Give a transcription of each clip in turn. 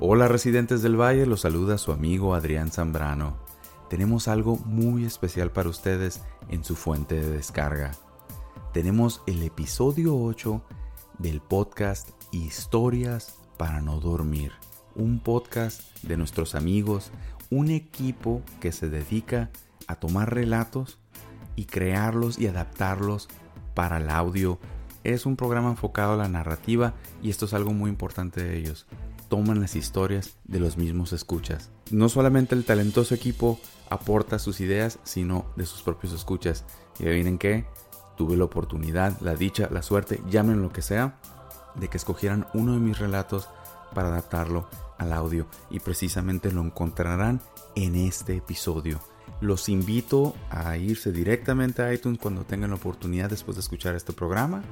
Hola residentes del Valle, los saluda su amigo Adrián Zambrano. Tenemos algo muy especial para ustedes en su fuente de descarga. Tenemos el episodio 8 del podcast Historias para no dormir. Un podcast de nuestros amigos, un equipo que se dedica a tomar relatos y crearlos y adaptarlos para el audio. Es un programa enfocado a la narrativa y esto es algo muy importante de ellos toman las historias de los mismos escuchas. No solamente el talentoso equipo aporta sus ideas, sino de sus propios escuchas. Y adivinen qué, tuve la oportunidad, la dicha, la suerte, llamen lo que sea, de que escogieran uno de mis relatos para adaptarlo al audio. Y precisamente lo encontrarán en este episodio. Los invito a irse directamente a iTunes cuando tengan la oportunidad después de escuchar este programa.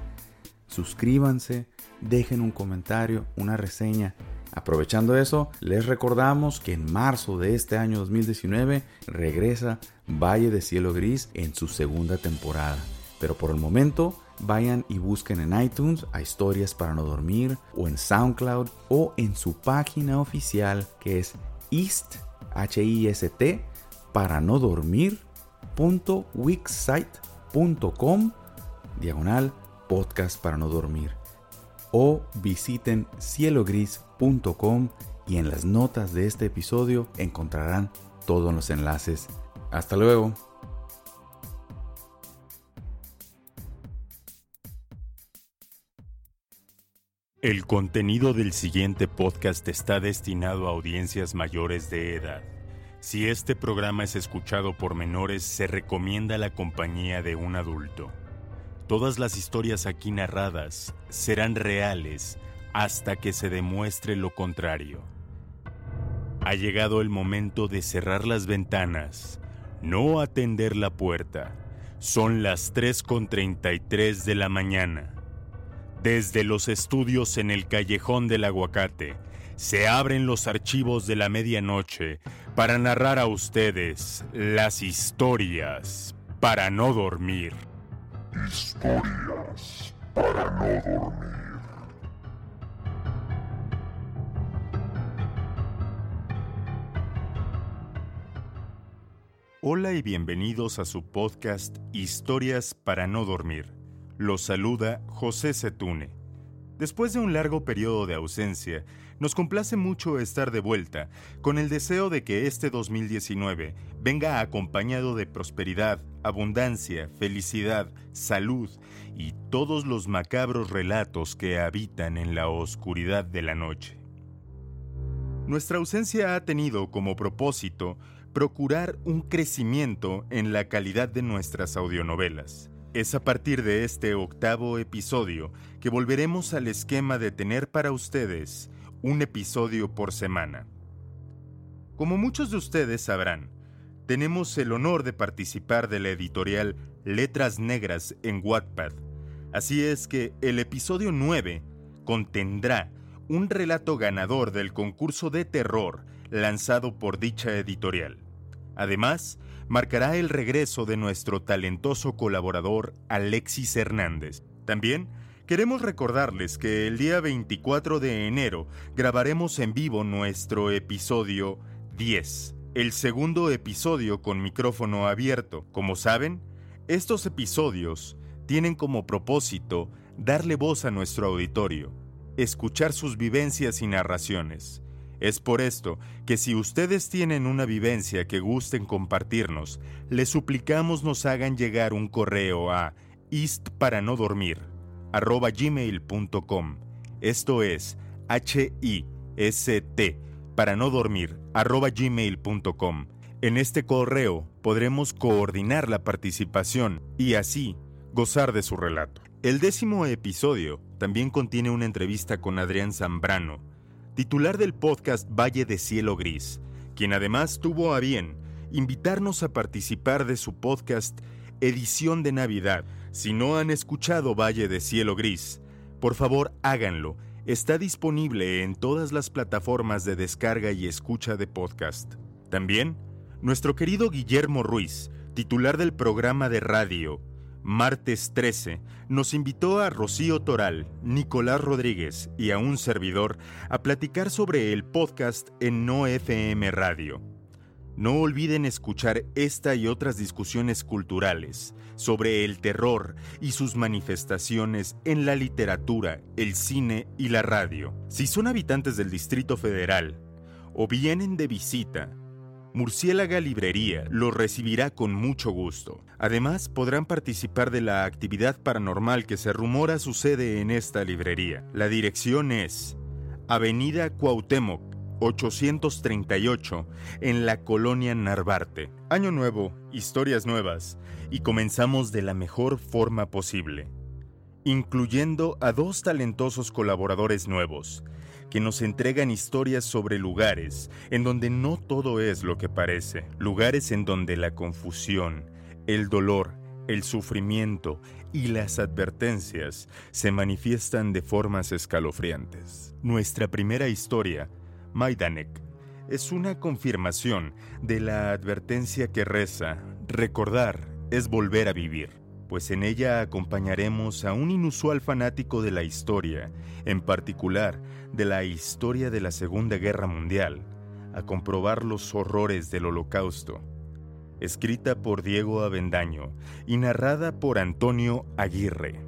Suscríbanse, dejen un comentario, una reseña Aprovechando eso, les recordamos que en marzo de este año 2019 regresa Valle de Cielo Gris en su segunda temporada. Pero por el momento, vayan y busquen en iTunes a Historias para no dormir o en SoundCloud o en su página oficial que es East, para no diagonal podcast para no dormir o visiten cielogris.com y en las notas de este episodio encontrarán todos los enlaces. Hasta luego. El contenido del siguiente podcast está destinado a audiencias mayores de edad. Si este programa es escuchado por menores, se recomienda la compañía de un adulto. Todas las historias aquí narradas serán reales hasta que se demuestre lo contrario. Ha llegado el momento de cerrar las ventanas, no atender la puerta. Son las 3.33 de la mañana. Desde los estudios en el callejón del aguacate, se abren los archivos de la medianoche para narrar a ustedes las historias para no dormir. Historias para no dormir. Hola y bienvenidos a su podcast Historias para no dormir. Los saluda José Setune. Después de un largo periodo de ausencia, nos complace mucho estar de vuelta, con el deseo de que este 2019 venga acompañado de prosperidad, abundancia, felicidad, salud y todos los macabros relatos que habitan en la oscuridad de la noche. Nuestra ausencia ha tenido como propósito procurar un crecimiento en la calidad de nuestras audionovelas es a partir de este octavo episodio que volveremos al esquema de tener para ustedes un episodio por semana. Como muchos de ustedes sabrán, tenemos el honor de participar de la editorial Letras Negras en Wattpad. Así es que el episodio 9 contendrá un relato ganador del concurso de terror lanzado por dicha editorial. Además, marcará el regreso de nuestro talentoso colaborador Alexis Hernández. También queremos recordarles que el día 24 de enero grabaremos en vivo nuestro episodio 10, el segundo episodio con micrófono abierto. Como saben, estos episodios tienen como propósito darle voz a nuestro auditorio, escuchar sus vivencias y narraciones es por esto que si ustedes tienen una vivencia que gusten compartirnos, les suplicamos nos hagan llegar un correo a istparanodormir@gmail.com. Esto es H I S T para no dormir gmail.com. En este correo podremos coordinar la participación y así gozar de su relato. El décimo episodio también contiene una entrevista con Adrián Zambrano, titular del podcast Valle de Cielo Gris, quien además tuvo a bien invitarnos a participar de su podcast Edición de Navidad. Si no han escuchado Valle de Cielo Gris, por favor háganlo. Está disponible en todas las plataformas de descarga y escucha de podcast. También, nuestro querido Guillermo Ruiz, titular del programa de radio martes 13, nos invitó a Rocío Toral, Nicolás Rodríguez y a un servidor a platicar sobre el podcast en No FM Radio. No olviden escuchar esta y otras discusiones culturales sobre el terror y sus manifestaciones en la literatura, el cine y la radio. Si son habitantes del Distrito Federal o vienen de visita, Murciélaga Librería los recibirá con mucho gusto. Además, podrán participar de la actividad paranormal que se rumora sucede en esta librería. La dirección es Avenida Cuauhtémoc, 838, en la colonia Narvarte. Año nuevo, historias nuevas, y comenzamos de la mejor forma posible, incluyendo a dos talentosos colaboradores nuevos que nos entregan historias sobre lugares en donde no todo es lo que parece, lugares en donde la confusión, el dolor, el sufrimiento y las advertencias se manifiestan de formas escalofriantes. Nuestra primera historia, Maidanek, es una confirmación de la advertencia que reza, recordar es volver a vivir pues en ella acompañaremos a un inusual fanático de la historia, en particular de la historia de la Segunda Guerra Mundial, a comprobar los horrores del Holocausto. Escrita por Diego Avendaño y narrada por Antonio Aguirre.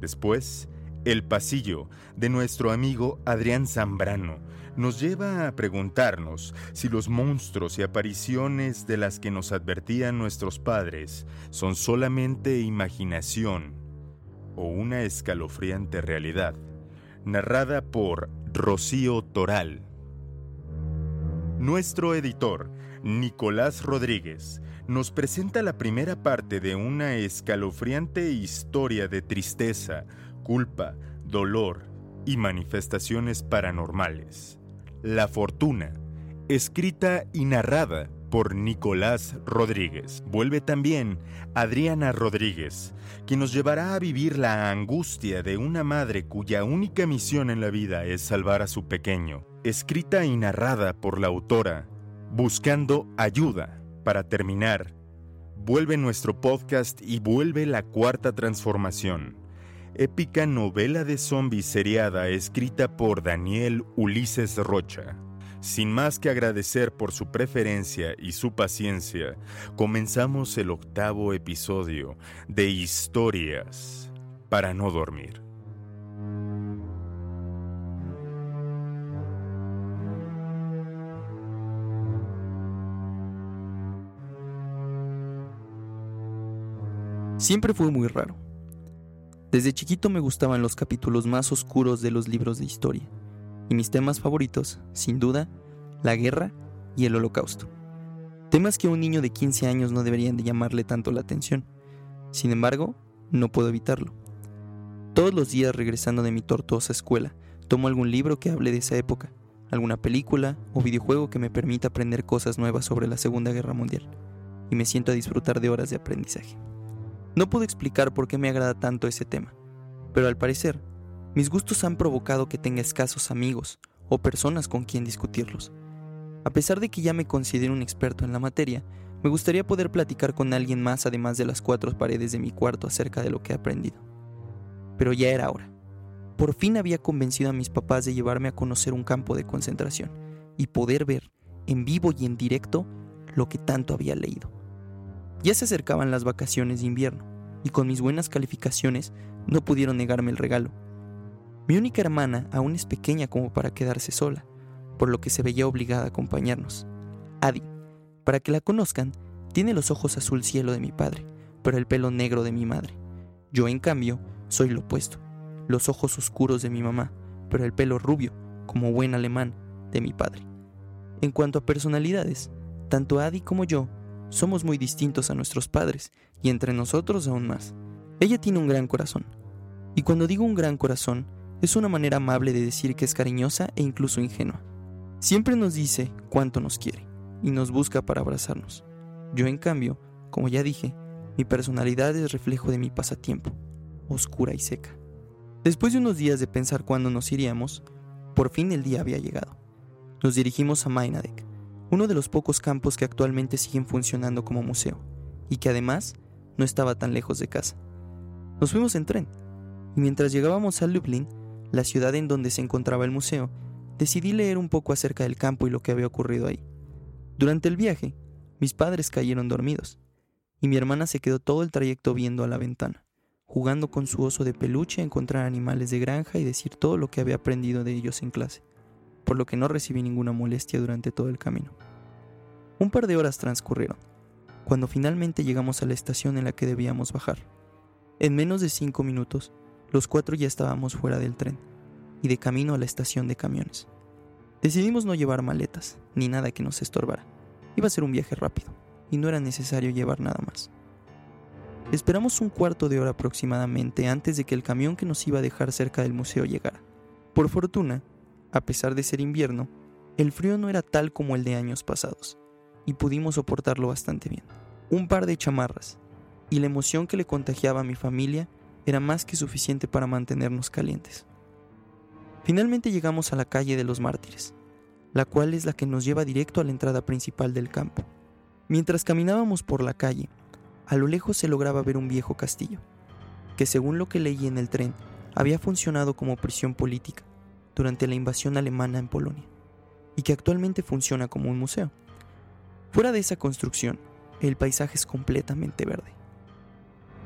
Después, El pasillo de nuestro amigo Adrián Zambrano, nos lleva a preguntarnos si los monstruos y apariciones de las que nos advertían nuestros padres son solamente imaginación o una escalofriante realidad, narrada por Rocío Toral. Nuestro editor, Nicolás Rodríguez, nos presenta la primera parte de una escalofriante historia de tristeza, culpa, dolor y manifestaciones paranormales. La Fortuna, escrita y narrada por Nicolás Rodríguez. Vuelve también Adriana Rodríguez, quien nos llevará a vivir la angustia de una madre cuya única misión en la vida es salvar a su pequeño. Escrita y narrada por la autora, buscando ayuda. Para terminar, vuelve nuestro podcast y vuelve la cuarta transformación épica novela de zombies seriada escrita por Daniel Ulises Rocha. Sin más que agradecer por su preferencia y su paciencia, comenzamos el octavo episodio de Historias para no dormir. Siempre fue muy raro desde chiquito me gustaban los capítulos más oscuros de los libros de historia, y mis temas favoritos, sin duda, la guerra y el holocausto. Temas que a un niño de 15 años no deberían de llamarle tanto la atención. Sin embargo, no puedo evitarlo. Todos los días regresando de mi tortuosa escuela, tomo algún libro que hable de esa época, alguna película o videojuego que me permita aprender cosas nuevas sobre la Segunda Guerra Mundial, y me siento a disfrutar de horas de aprendizaje. No puedo explicar por qué me agrada tanto ese tema, pero al parecer, mis gustos han provocado que tenga escasos amigos o personas con quien discutirlos. A pesar de que ya me considero un experto en la materia, me gustaría poder platicar con alguien más además de las cuatro paredes de mi cuarto acerca de lo que he aprendido. Pero ya era hora. Por fin había convencido a mis papás de llevarme a conocer un campo de concentración y poder ver, en vivo y en directo, lo que tanto había leído. Ya se acercaban las vacaciones de invierno, y con mis buenas calificaciones no pudieron negarme el regalo. Mi única hermana aún es pequeña como para quedarse sola, por lo que se veía obligada a acompañarnos. Adi, para que la conozcan, tiene los ojos azul cielo de mi padre, pero el pelo negro de mi madre. Yo, en cambio, soy lo opuesto, los ojos oscuros de mi mamá, pero el pelo rubio, como buen alemán, de mi padre. En cuanto a personalidades, tanto Adi como yo somos muy distintos a nuestros padres y entre nosotros aún más. Ella tiene un gran corazón. Y cuando digo un gran corazón, es una manera amable de decir que es cariñosa e incluso ingenua. Siempre nos dice cuánto nos quiere y nos busca para abrazarnos. Yo, en cambio, como ya dije, mi personalidad es reflejo de mi pasatiempo, oscura y seca. Después de unos días de pensar cuándo nos iríamos, por fin el día había llegado. Nos dirigimos a Mainadek, uno de los pocos campos que actualmente siguen funcionando como museo, y que además no estaba tan lejos de casa. Nos fuimos en tren, y mientras llegábamos a Lublin, la ciudad en donde se encontraba el museo, decidí leer un poco acerca del campo y lo que había ocurrido ahí. Durante el viaje, mis padres cayeron dormidos, y mi hermana se quedó todo el trayecto viendo a la ventana, jugando con su oso de peluche a encontrar animales de granja y decir todo lo que había aprendido de ellos en clase, por lo que no recibí ninguna molestia durante todo el camino. Un par de horas transcurrieron, cuando finalmente llegamos a la estación en la que debíamos bajar. En menos de cinco minutos, los cuatro ya estábamos fuera del tren y de camino a la estación de camiones. Decidimos no llevar maletas, ni nada que nos estorbara. Iba a ser un viaje rápido, y no era necesario llevar nada más. Esperamos un cuarto de hora aproximadamente antes de que el camión que nos iba a dejar cerca del museo llegara. Por fortuna, a pesar de ser invierno, el frío no era tal como el de años pasados, y pudimos soportarlo bastante bien. Un par de chamarras, y la emoción que le contagiaba a mi familia era más que suficiente para mantenernos calientes. Finalmente llegamos a la calle de los mártires, la cual es la que nos lleva directo a la entrada principal del campo. Mientras caminábamos por la calle, a lo lejos se lograba ver un viejo castillo, que según lo que leí en el tren, había funcionado como prisión política durante la invasión alemana en Polonia, y que actualmente funciona como un museo. Fuera de esa construcción, el paisaje es completamente verde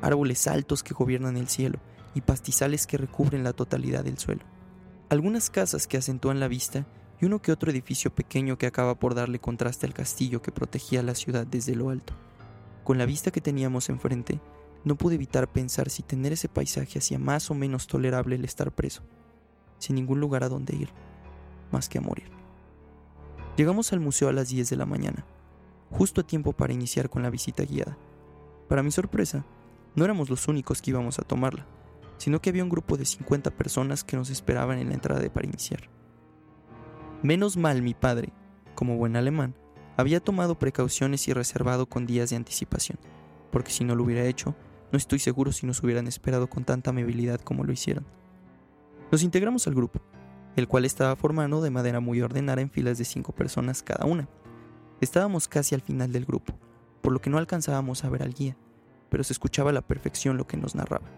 árboles altos que gobiernan el cielo y pastizales que recubren la totalidad del suelo. Algunas casas que acentúan la vista y uno que otro edificio pequeño que acaba por darle contraste al castillo que protegía la ciudad desde lo alto. Con la vista que teníamos enfrente, no pude evitar pensar si tener ese paisaje hacía más o menos tolerable el estar preso, sin ningún lugar a donde ir, más que a morir. Llegamos al museo a las 10 de la mañana, justo a tiempo para iniciar con la visita guiada. Para mi sorpresa, no éramos los únicos que íbamos a tomarla, sino que había un grupo de 50 personas que nos esperaban en la entrada para iniciar. Menos mal mi padre, como buen alemán, había tomado precauciones y reservado con días de anticipación, porque si no lo hubiera hecho, no estoy seguro si nos hubieran esperado con tanta amabilidad como lo hicieron. Nos integramos al grupo, el cual estaba formado de manera muy ordenada en filas de cinco personas cada una. Estábamos casi al final del grupo, por lo que no alcanzábamos a ver al guía, pero se escuchaba a la perfección lo que nos narraba.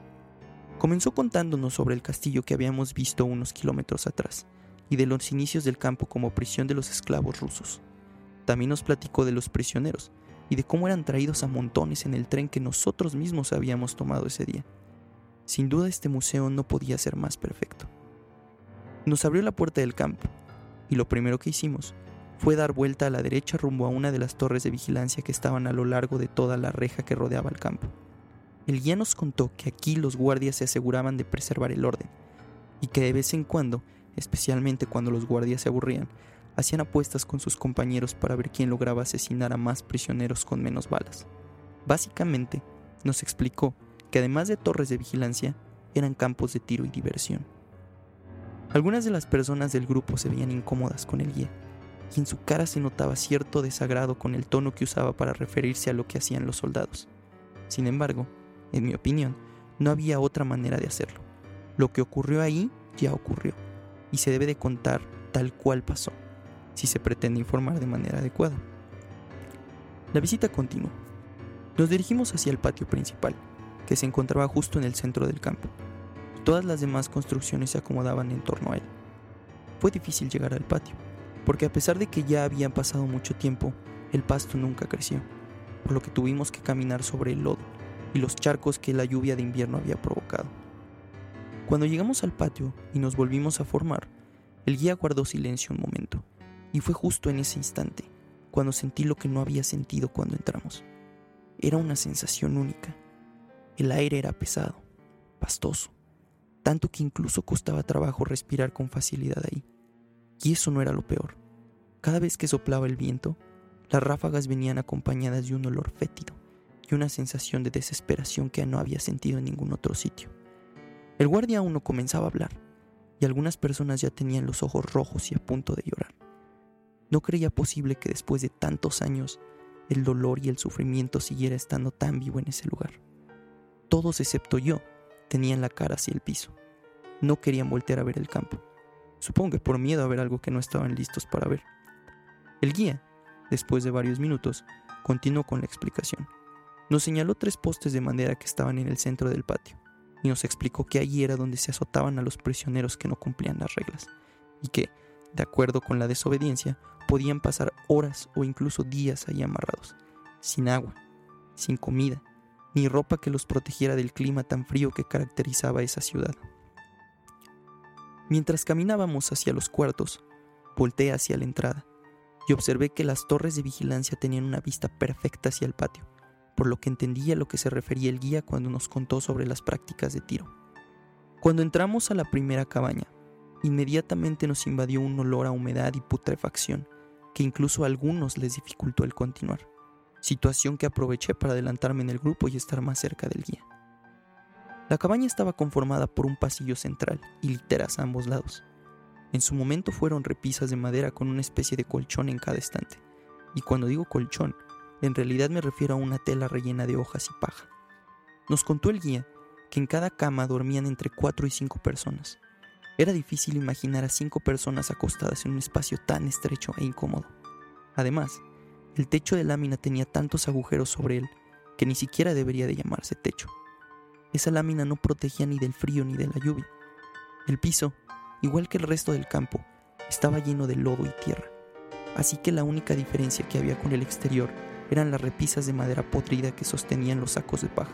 Comenzó contándonos sobre el castillo que habíamos visto unos kilómetros atrás y de los inicios del campo como prisión de los esclavos rusos. También nos platicó de los prisioneros y de cómo eran traídos a montones en el tren que nosotros mismos habíamos tomado ese día. Sin duda este museo no podía ser más perfecto. Nos abrió la puerta del campo y lo primero que hicimos fue dar vuelta a la derecha rumbo a una de las torres de vigilancia que estaban a lo largo de toda la reja que rodeaba el campo. El guía nos contó que aquí los guardias se aseguraban de preservar el orden, y que de vez en cuando, especialmente cuando los guardias se aburrían, hacían apuestas con sus compañeros para ver quién lograba asesinar a más prisioneros con menos balas. Básicamente, nos explicó que además de torres de vigilancia, eran campos de tiro y diversión. Algunas de las personas del grupo se veían incómodas con el guía, y en su cara se notaba cierto desagrado con el tono que usaba para referirse a lo que hacían los soldados. Sin embargo, en mi opinión, no había otra manera de hacerlo. Lo que ocurrió ahí ya ocurrió, y se debe de contar tal cual pasó, si se pretende informar de manera adecuada. La visita continuó. Nos dirigimos hacia el patio principal, que se encontraba justo en el centro del campo, todas las demás construcciones se acomodaban en torno a él. Fue difícil llegar al patio, porque a pesar de que ya había pasado mucho tiempo, el pasto nunca creció, por lo que tuvimos que caminar sobre el lodo y los charcos que la lluvia de invierno había provocado. Cuando llegamos al patio y nos volvimos a formar, el guía guardó silencio un momento, y fue justo en ese instante cuando sentí lo que no había sentido cuando entramos. Era una sensación única. El aire era pesado, pastoso, tanto que incluso costaba trabajo respirar con facilidad ahí. Y eso no era lo peor. Cada vez que soplaba el viento, las ráfagas venían acompañadas de un olor fétido y una sensación de desesperación que no había sentido en ningún otro sitio. El guardia aún no comenzaba a hablar, y algunas personas ya tenían los ojos rojos y a punto de llorar. No creía posible que después de tantos años el dolor y el sufrimiento siguiera estando tan vivo en ese lugar. Todos excepto yo tenían la cara hacia el piso. No querían voltear a ver el campo. Supongo que por miedo a ver algo que no estaban listos para ver. El guía, después de varios minutos, continuó con la explicación. Nos señaló tres postes de madera que estaban en el centro del patio y nos explicó que allí era donde se azotaban a los prisioneros que no cumplían las reglas y que, de acuerdo con la desobediencia, podían pasar horas o incluso días ahí amarrados, sin agua, sin comida, ni ropa que los protegiera del clima tan frío que caracterizaba esa ciudad. Mientras caminábamos hacia los cuartos, volteé hacia la entrada y observé que las torres de vigilancia tenían una vista perfecta hacia el patio, por lo que entendía a lo que se refería el guía cuando nos contó sobre las prácticas de tiro. Cuando entramos a la primera cabaña, inmediatamente nos invadió un olor a humedad y putrefacción que incluso a algunos les dificultó el continuar, situación que aproveché para adelantarme en el grupo y estar más cerca del guía. La cabaña estaba conformada por un pasillo central y literas a ambos lados. En su momento fueron repisas de madera con una especie de colchón en cada estante. Y cuando digo colchón, en realidad me refiero a una tela rellena de hojas y paja. Nos contó el guía que en cada cama dormían entre cuatro y cinco personas. Era difícil imaginar a cinco personas acostadas en un espacio tan estrecho e incómodo. Además, el techo de lámina tenía tantos agujeros sobre él que ni siquiera debería de llamarse techo. Esa lámina no protegía ni del frío ni de la lluvia. El piso, igual que el resto del campo, estaba lleno de lodo y tierra. Así que la única diferencia que había con el exterior eran las repisas de madera podrida que sostenían los sacos de paja.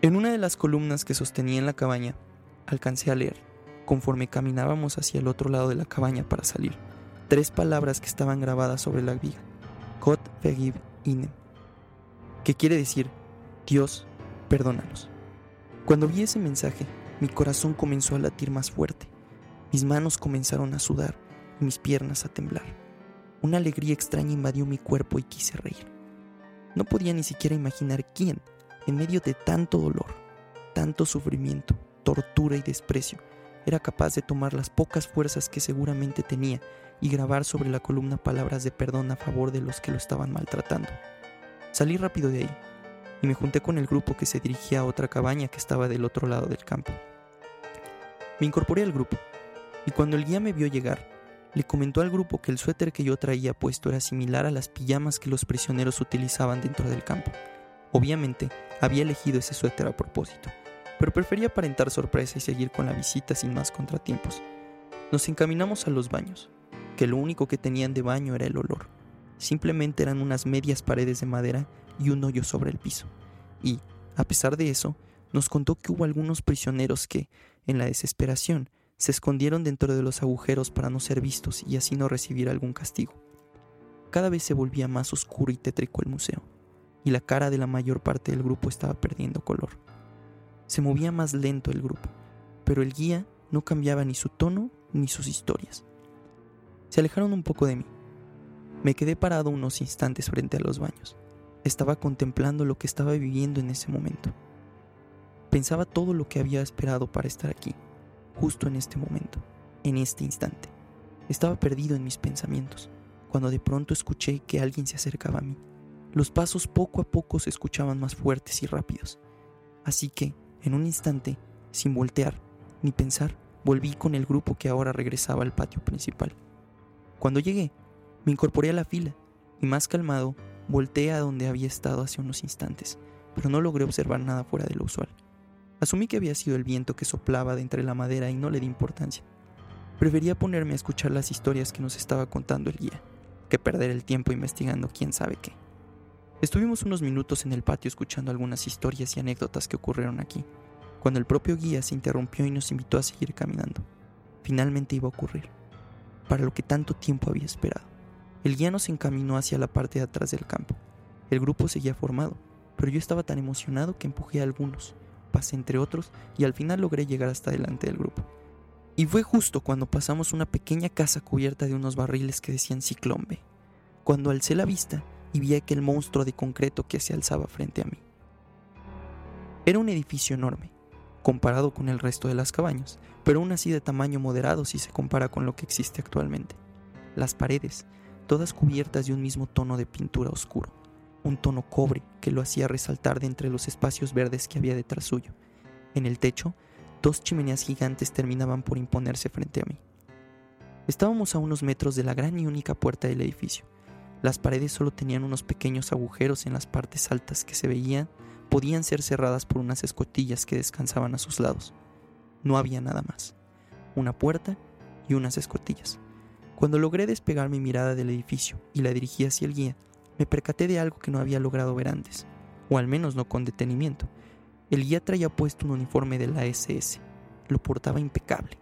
En una de las columnas que sostenían la cabaña, alcancé a leer, conforme caminábamos hacia el otro lado de la cabaña para salir, tres palabras que estaban grabadas sobre la viga. Kot Fegib Inem, que quiere decir, Dios, perdónanos. Cuando vi ese mensaje, mi corazón comenzó a latir más fuerte, mis manos comenzaron a sudar y mis piernas a temblar. Una alegría extraña invadió mi cuerpo y quise reír. No podía ni siquiera imaginar quién, en medio de tanto dolor, tanto sufrimiento, tortura y desprecio, era capaz de tomar las pocas fuerzas que seguramente tenía y grabar sobre la columna palabras de perdón a favor de los que lo estaban maltratando. Salí rápido de ahí y me junté con el grupo que se dirigía a otra cabaña que estaba del otro lado del campo. Me incorporé al grupo y cuando el guía me vio llegar, le comentó al grupo que el suéter que yo traía puesto era similar a las pijamas que los prisioneros utilizaban dentro del campo. Obviamente, había elegido ese suéter a propósito, pero prefería aparentar sorpresa y seguir con la visita sin más contratiempos. Nos encaminamos a los baños, que lo único que tenían de baño era el olor. Simplemente eran unas medias paredes de madera y un hoyo sobre el piso. Y, a pesar de eso, nos contó que hubo algunos prisioneros que, en la desesperación, se escondieron dentro de los agujeros para no ser vistos y así no recibir algún castigo. Cada vez se volvía más oscuro y tétrico el museo, y la cara de la mayor parte del grupo estaba perdiendo color. Se movía más lento el grupo, pero el guía no cambiaba ni su tono ni sus historias. Se alejaron un poco de mí. Me quedé parado unos instantes frente a los baños. Estaba contemplando lo que estaba viviendo en ese momento. Pensaba todo lo que había esperado para estar aquí, justo en este momento, en este instante. Estaba perdido en mis pensamientos, cuando de pronto escuché que alguien se acercaba a mí. Los pasos poco a poco se escuchaban más fuertes y rápidos. Así que, en un instante, sin voltear ni pensar, volví con el grupo que ahora regresaba al patio principal. Cuando llegué, me incorporé a la fila y más calmado Volté a donde había estado hace unos instantes, pero no logré observar nada fuera de lo usual. Asumí que había sido el viento que soplaba de entre la madera y no le di importancia. Prefería ponerme a escuchar las historias que nos estaba contando el guía, que perder el tiempo investigando quién sabe qué. Estuvimos unos minutos en el patio escuchando algunas historias y anécdotas que ocurrieron aquí, cuando el propio guía se interrumpió y nos invitó a seguir caminando. Finalmente iba a ocurrir, para lo que tanto tiempo había esperado. El guía nos encaminó hacia la parte de atrás del campo. El grupo seguía formado, pero yo estaba tan emocionado que empujé a algunos, pasé entre otros y al final logré llegar hasta delante del grupo. Y fue justo cuando pasamos una pequeña casa cubierta de unos barriles que decían Ciclombe, cuando alcé la vista y vi aquel monstruo de concreto que se alzaba frente a mí. Era un edificio enorme, comparado con el resto de las cabañas, pero aún así de tamaño moderado si se compara con lo que existe actualmente. Las paredes todas cubiertas de un mismo tono de pintura oscuro, un tono cobre que lo hacía resaltar de entre los espacios verdes que había detrás suyo. En el techo, dos chimeneas gigantes terminaban por imponerse frente a mí. Estábamos a unos metros de la gran y única puerta del edificio, Las paredes solo tenían unos pequeños agujeros en las partes altas que se veían, podían ser cerradas por unas escotillas que descansaban a sus lados. No había nada más. Una puerta y unas escotillas. Cuando logré despegar mi mirada del edificio y la dirigí hacia el guía, me percaté de algo que no había logrado ver antes, o al menos no con detenimiento. El guía traía puesto un uniforme de la SS. Lo portaba impecable.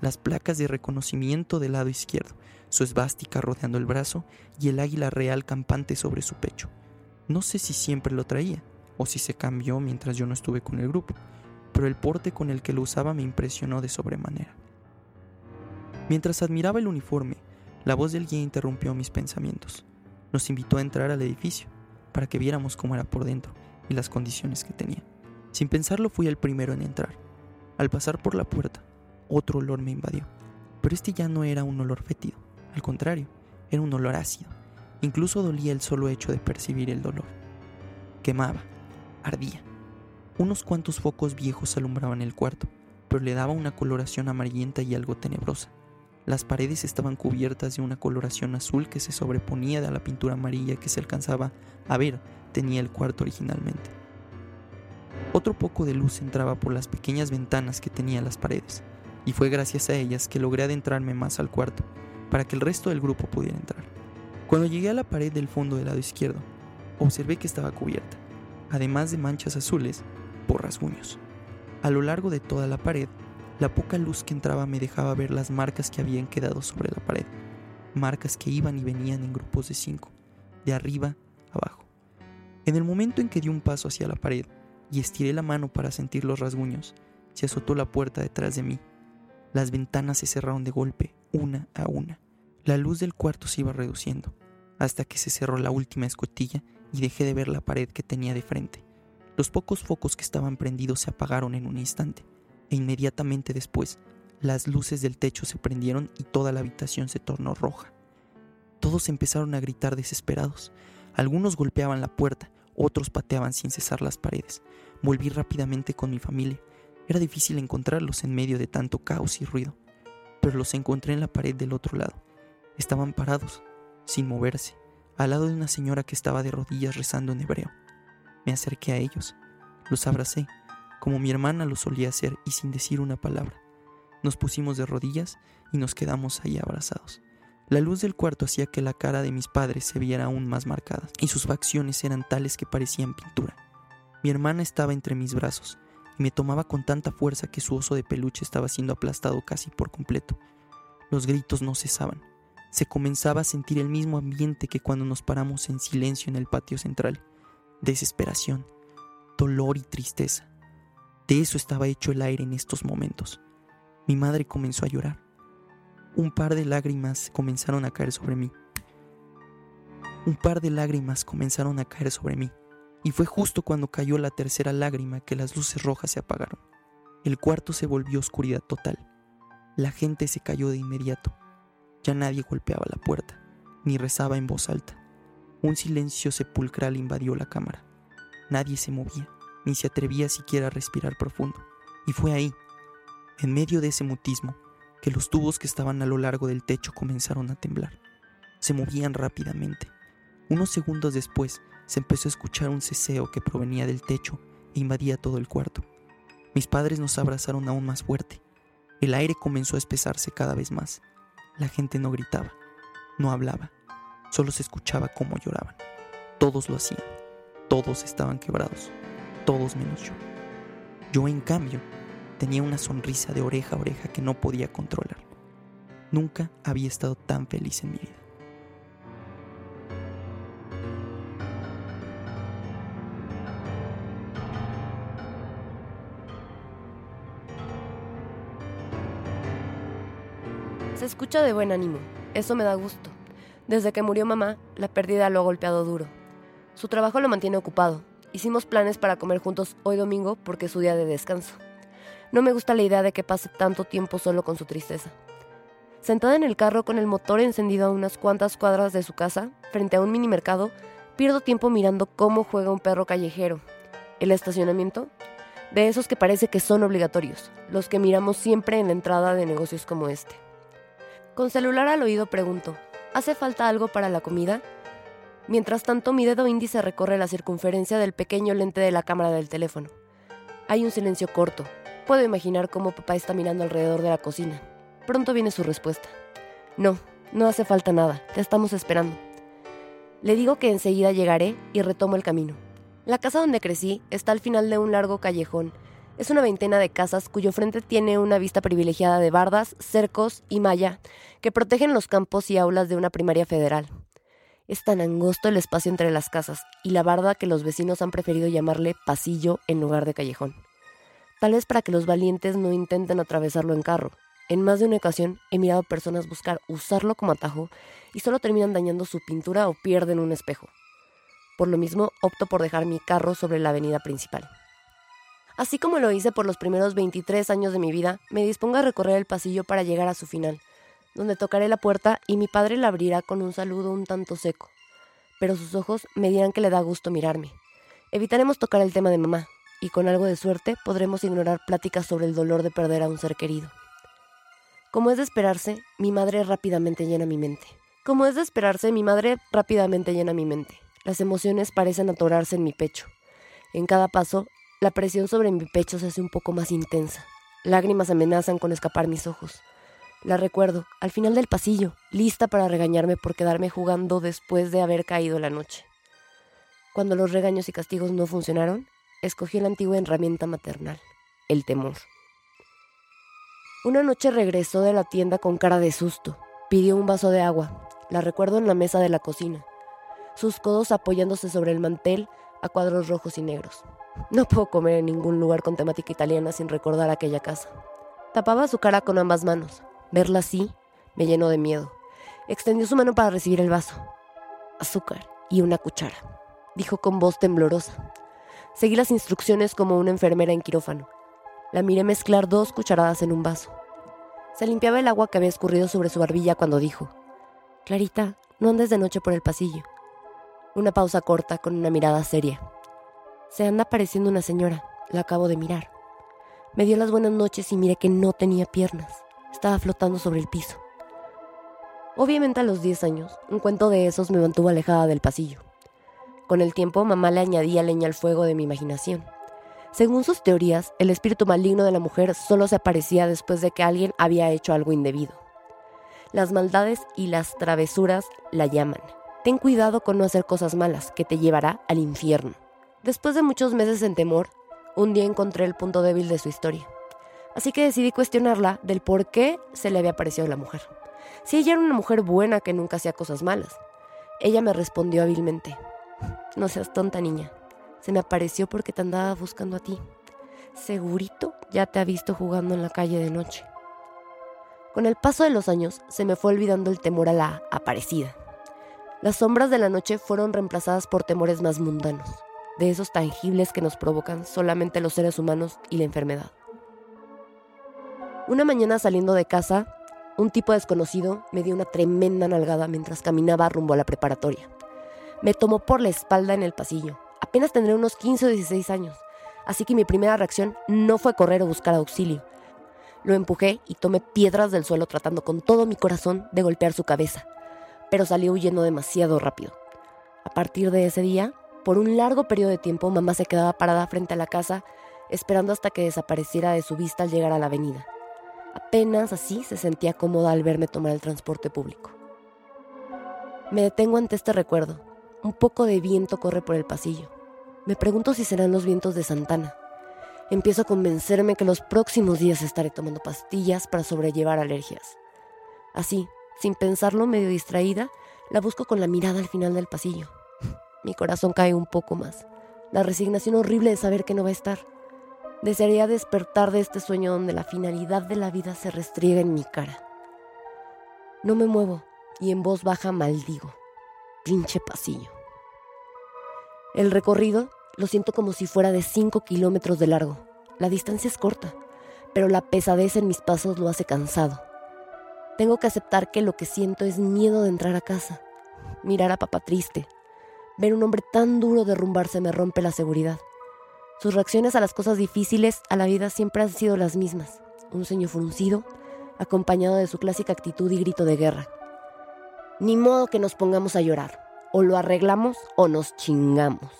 Las placas de reconocimiento del lado izquierdo, su esvástica rodeando el brazo y el águila real campante sobre su pecho. No sé si siempre lo traía o si se cambió mientras yo no estuve con el grupo, pero el porte con el que lo usaba me impresionó de sobremanera. Mientras admiraba el uniforme, la voz del guía interrumpió mis pensamientos. Nos invitó a entrar al edificio para que viéramos cómo era por dentro y las condiciones que tenía. Sin pensarlo fui el primero en entrar. Al pasar por la puerta, otro olor me invadió, pero este ya no era un olor fétido, al contrario, era un olor ácido. Incluso dolía el solo hecho de percibir el dolor. Quemaba, ardía. Unos cuantos focos viejos alumbraban el cuarto, pero le daba una coloración amarillenta y algo tenebrosa. Las paredes estaban cubiertas de una coloración azul que se sobreponía de la pintura amarilla que se alcanzaba a ver tenía el cuarto originalmente. Otro poco de luz entraba por las pequeñas ventanas que tenía las paredes, y fue gracias a ellas que logré adentrarme más al cuarto, para que el resto del grupo pudiera entrar. Cuando llegué a la pared del fondo del lado izquierdo, observé que estaba cubierta, además de manchas azules, por rasguños. A lo largo de toda la pared la poca luz que entraba me dejaba ver las marcas que habían quedado sobre la pared, marcas que iban y venían en grupos de cinco, de arriba abajo. En el momento en que di un paso hacia la pared y estiré la mano para sentir los rasguños, se azotó la puerta detrás de mí. Las ventanas se cerraron de golpe, una a una. La luz del cuarto se iba reduciendo, hasta que se cerró la última escotilla y dejé de ver la pared que tenía de frente. Los pocos focos que estaban prendidos se apagaron en un instante e inmediatamente después las luces del techo se prendieron y toda la habitación se tornó roja. Todos empezaron a gritar desesperados. Algunos golpeaban la puerta, otros pateaban sin cesar las paredes. Volví rápidamente con mi familia. Era difícil encontrarlos en medio de tanto caos y ruido, pero los encontré en la pared del otro lado. Estaban parados, sin moverse, al lado de una señora que estaba de rodillas rezando en hebreo. Me acerqué a ellos, los abracé como mi hermana lo solía hacer y sin decir una palabra. Nos pusimos de rodillas y nos quedamos ahí abrazados. La luz del cuarto hacía que la cara de mis padres se viera aún más marcada, y sus facciones eran tales que parecían pintura. Mi hermana estaba entre mis brazos, y me tomaba con tanta fuerza que su oso de peluche estaba siendo aplastado casi por completo. Los gritos no cesaban. Se comenzaba a sentir el mismo ambiente que cuando nos paramos en silencio en el patio central. Desesperación, dolor y tristeza. De eso estaba hecho el aire en estos momentos. Mi madre comenzó a llorar. Un par de lágrimas comenzaron a caer sobre mí. Un par de lágrimas comenzaron a caer sobre mí. Y fue justo cuando cayó la tercera lágrima que las luces rojas se apagaron. El cuarto se volvió oscuridad total. La gente se cayó de inmediato. Ya nadie golpeaba la puerta, ni rezaba en voz alta. Un silencio sepulcral invadió la cámara. Nadie se movía ni se atrevía siquiera a respirar profundo. Y fue ahí, en medio de ese mutismo, que los tubos que estaban a lo largo del techo comenzaron a temblar. Se movían rápidamente. Unos segundos después se empezó a escuchar un ceseo que provenía del techo e invadía todo el cuarto. Mis padres nos abrazaron aún más fuerte. El aire comenzó a espesarse cada vez más. La gente no gritaba, no hablaba, solo se escuchaba cómo lloraban. Todos lo hacían, todos estaban quebrados todos menos yo. Yo, en cambio, tenía una sonrisa de oreja a oreja que no podía controlar. Nunca había estado tan feliz en mi vida. Se escucha de buen ánimo, eso me da gusto. Desde que murió mamá, la pérdida lo ha golpeado duro. Su trabajo lo mantiene ocupado, Hicimos planes para comer juntos hoy domingo porque es su día de descanso. No me gusta la idea de que pase tanto tiempo solo con su tristeza. Sentada en el carro con el motor encendido a unas cuantas cuadras de su casa, frente a un mini mercado, pierdo tiempo mirando cómo juega un perro callejero. El estacionamiento, de esos que parece que son obligatorios, los que miramos siempre en la entrada de negocios como este. Con celular al oído pregunto, ¿hace falta algo para la comida? Mientras tanto, mi dedo índice recorre la circunferencia del pequeño lente de la cámara del teléfono. Hay un silencio corto. Puedo imaginar cómo papá está mirando alrededor de la cocina. Pronto viene su respuesta. No, no hace falta nada, te estamos esperando. Le digo que enseguida llegaré y retomo el camino. La casa donde crecí está al final de un largo callejón. Es una veintena de casas cuyo frente tiene una vista privilegiada de bardas, cercos y malla que protegen los campos y aulas de una primaria federal. Es tan angosto el espacio entre las casas y la barda que los vecinos han preferido llamarle pasillo en lugar de callejón. Tal vez para que los valientes no intenten atravesarlo en carro. En más de una ocasión he mirado personas buscar usarlo como atajo y solo terminan dañando su pintura o pierden un espejo. Por lo mismo, opto por dejar mi carro sobre la avenida principal. Así como lo hice por los primeros 23 años de mi vida, me dispongo a recorrer el pasillo para llegar a su final, donde tocaré la puerta y mi padre la abrirá con un saludo un tanto seco. Pero sus ojos me dirán que le da gusto mirarme. Evitaremos tocar el tema de mamá, y con algo de suerte podremos ignorar pláticas sobre el dolor de perder a un ser querido. Como es de esperarse, mi madre rápidamente llena mi mente. Como es de esperarse, mi madre rápidamente llena mi mente. Las emociones parecen atorarse en mi pecho. En cada paso, la presión sobre mi pecho se hace un poco más intensa. Lágrimas amenazan con escapar mis ojos. La recuerdo, al final del pasillo, lista para regañarme por quedarme jugando después de haber caído la noche. Cuando los regaños y castigos no funcionaron, escogí la antigua herramienta maternal, el temor. Una noche regresó de la tienda con cara de susto. Pidió un vaso de agua. La recuerdo en la mesa de la cocina, sus codos apoyándose sobre el mantel a cuadros rojos y negros. No puedo comer en ningún lugar con temática italiana sin recordar aquella casa. Tapaba su cara con ambas manos, Verla así me llenó de miedo. Extendió su mano para recibir el vaso. Azúcar y una cuchara, dijo con voz temblorosa. Seguí las instrucciones como una enfermera en quirófano. La miré mezclar dos cucharadas en un vaso. Se limpiaba el agua que había escurrido sobre su barbilla cuando dijo, Clarita, no andes de noche por el pasillo. Una pausa corta con una mirada seria. Se anda pareciendo una señora, la acabo de mirar. Me dio las buenas noches y miré que no tenía piernas. Estaba flotando sobre el piso. Obviamente a los 10 años, un cuento de esos me mantuvo alejada del pasillo. Con el tiempo, mamá le añadía leña al fuego de mi imaginación. Según sus teorías, el espíritu maligno de la mujer solo se aparecía después de que alguien había hecho algo indebido. Las maldades y las travesuras la llaman. Ten cuidado con no hacer cosas malas, que te llevará al infierno. Después de muchos meses en temor, un día encontré el punto débil de su historia. Así que decidí cuestionarla del por qué se le había parecido a la mujer. Si ella era una mujer buena que nunca hacía cosas malas. Ella me respondió hábilmente. No seas tonta niña. Se me apareció porque te andaba buscando a ti. Segurito ya te ha visto jugando en la calle de noche. Con el paso de los años se me fue olvidando el temor a la aparecida. Las sombras de la noche fueron reemplazadas por temores más mundanos, de esos tangibles que nos provocan solamente los seres humanos y la enfermedad. Una mañana saliendo de casa, un tipo desconocido me dio una tremenda nalgada mientras caminaba rumbo a la preparatoria. Me tomó por la espalda en el pasillo. Apenas tendré unos 15 o 16 años, así que mi primera reacción no fue correr o buscar auxilio. Lo empujé y tomé piedras del suelo tratando con todo mi corazón de golpear su cabeza, pero salió huyendo demasiado rápido. A partir de ese día, por un largo periodo de tiempo, mamá se quedaba parada frente a la casa, esperando hasta que desapareciera de su vista al llegar a la avenida. Apenas así se sentía cómoda al verme tomar el transporte público. Me detengo ante este recuerdo. Un poco de viento corre por el pasillo. Me pregunto si serán los vientos de Santana. Empiezo a convencerme que los próximos días estaré tomando pastillas para sobrellevar alergias. Así, sin pensarlo, medio distraída, la busco con la mirada al final del pasillo. Mi corazón cae un poco más. La resignación horrible de saber que no va a estar. Desearía despertar de este sueño donde la finalidad de la vida se restriega en mi cara. No me muevo y en voz baja maldigo. Pinche pasillo. El recorrido lo siento como si fuera de 5 kilómetros de largo. La distancia es corta, pero la pesadez en mis pasos lo hace cansado. Tengo que aceptar que lo que siento es miedo de entrar a casa, mirar a papá triste. Ver un hombre tan duro derrumbarse me rompe la seguridad. Sus reacciones a las cosas difíciles a la vida siempre han sido las mismas. Un ceño fruncido, acompañado de su clásica actitud y grito de guerra. Ni modo que nos pongamos a llorar. O lo arreglamos o nos chingamos.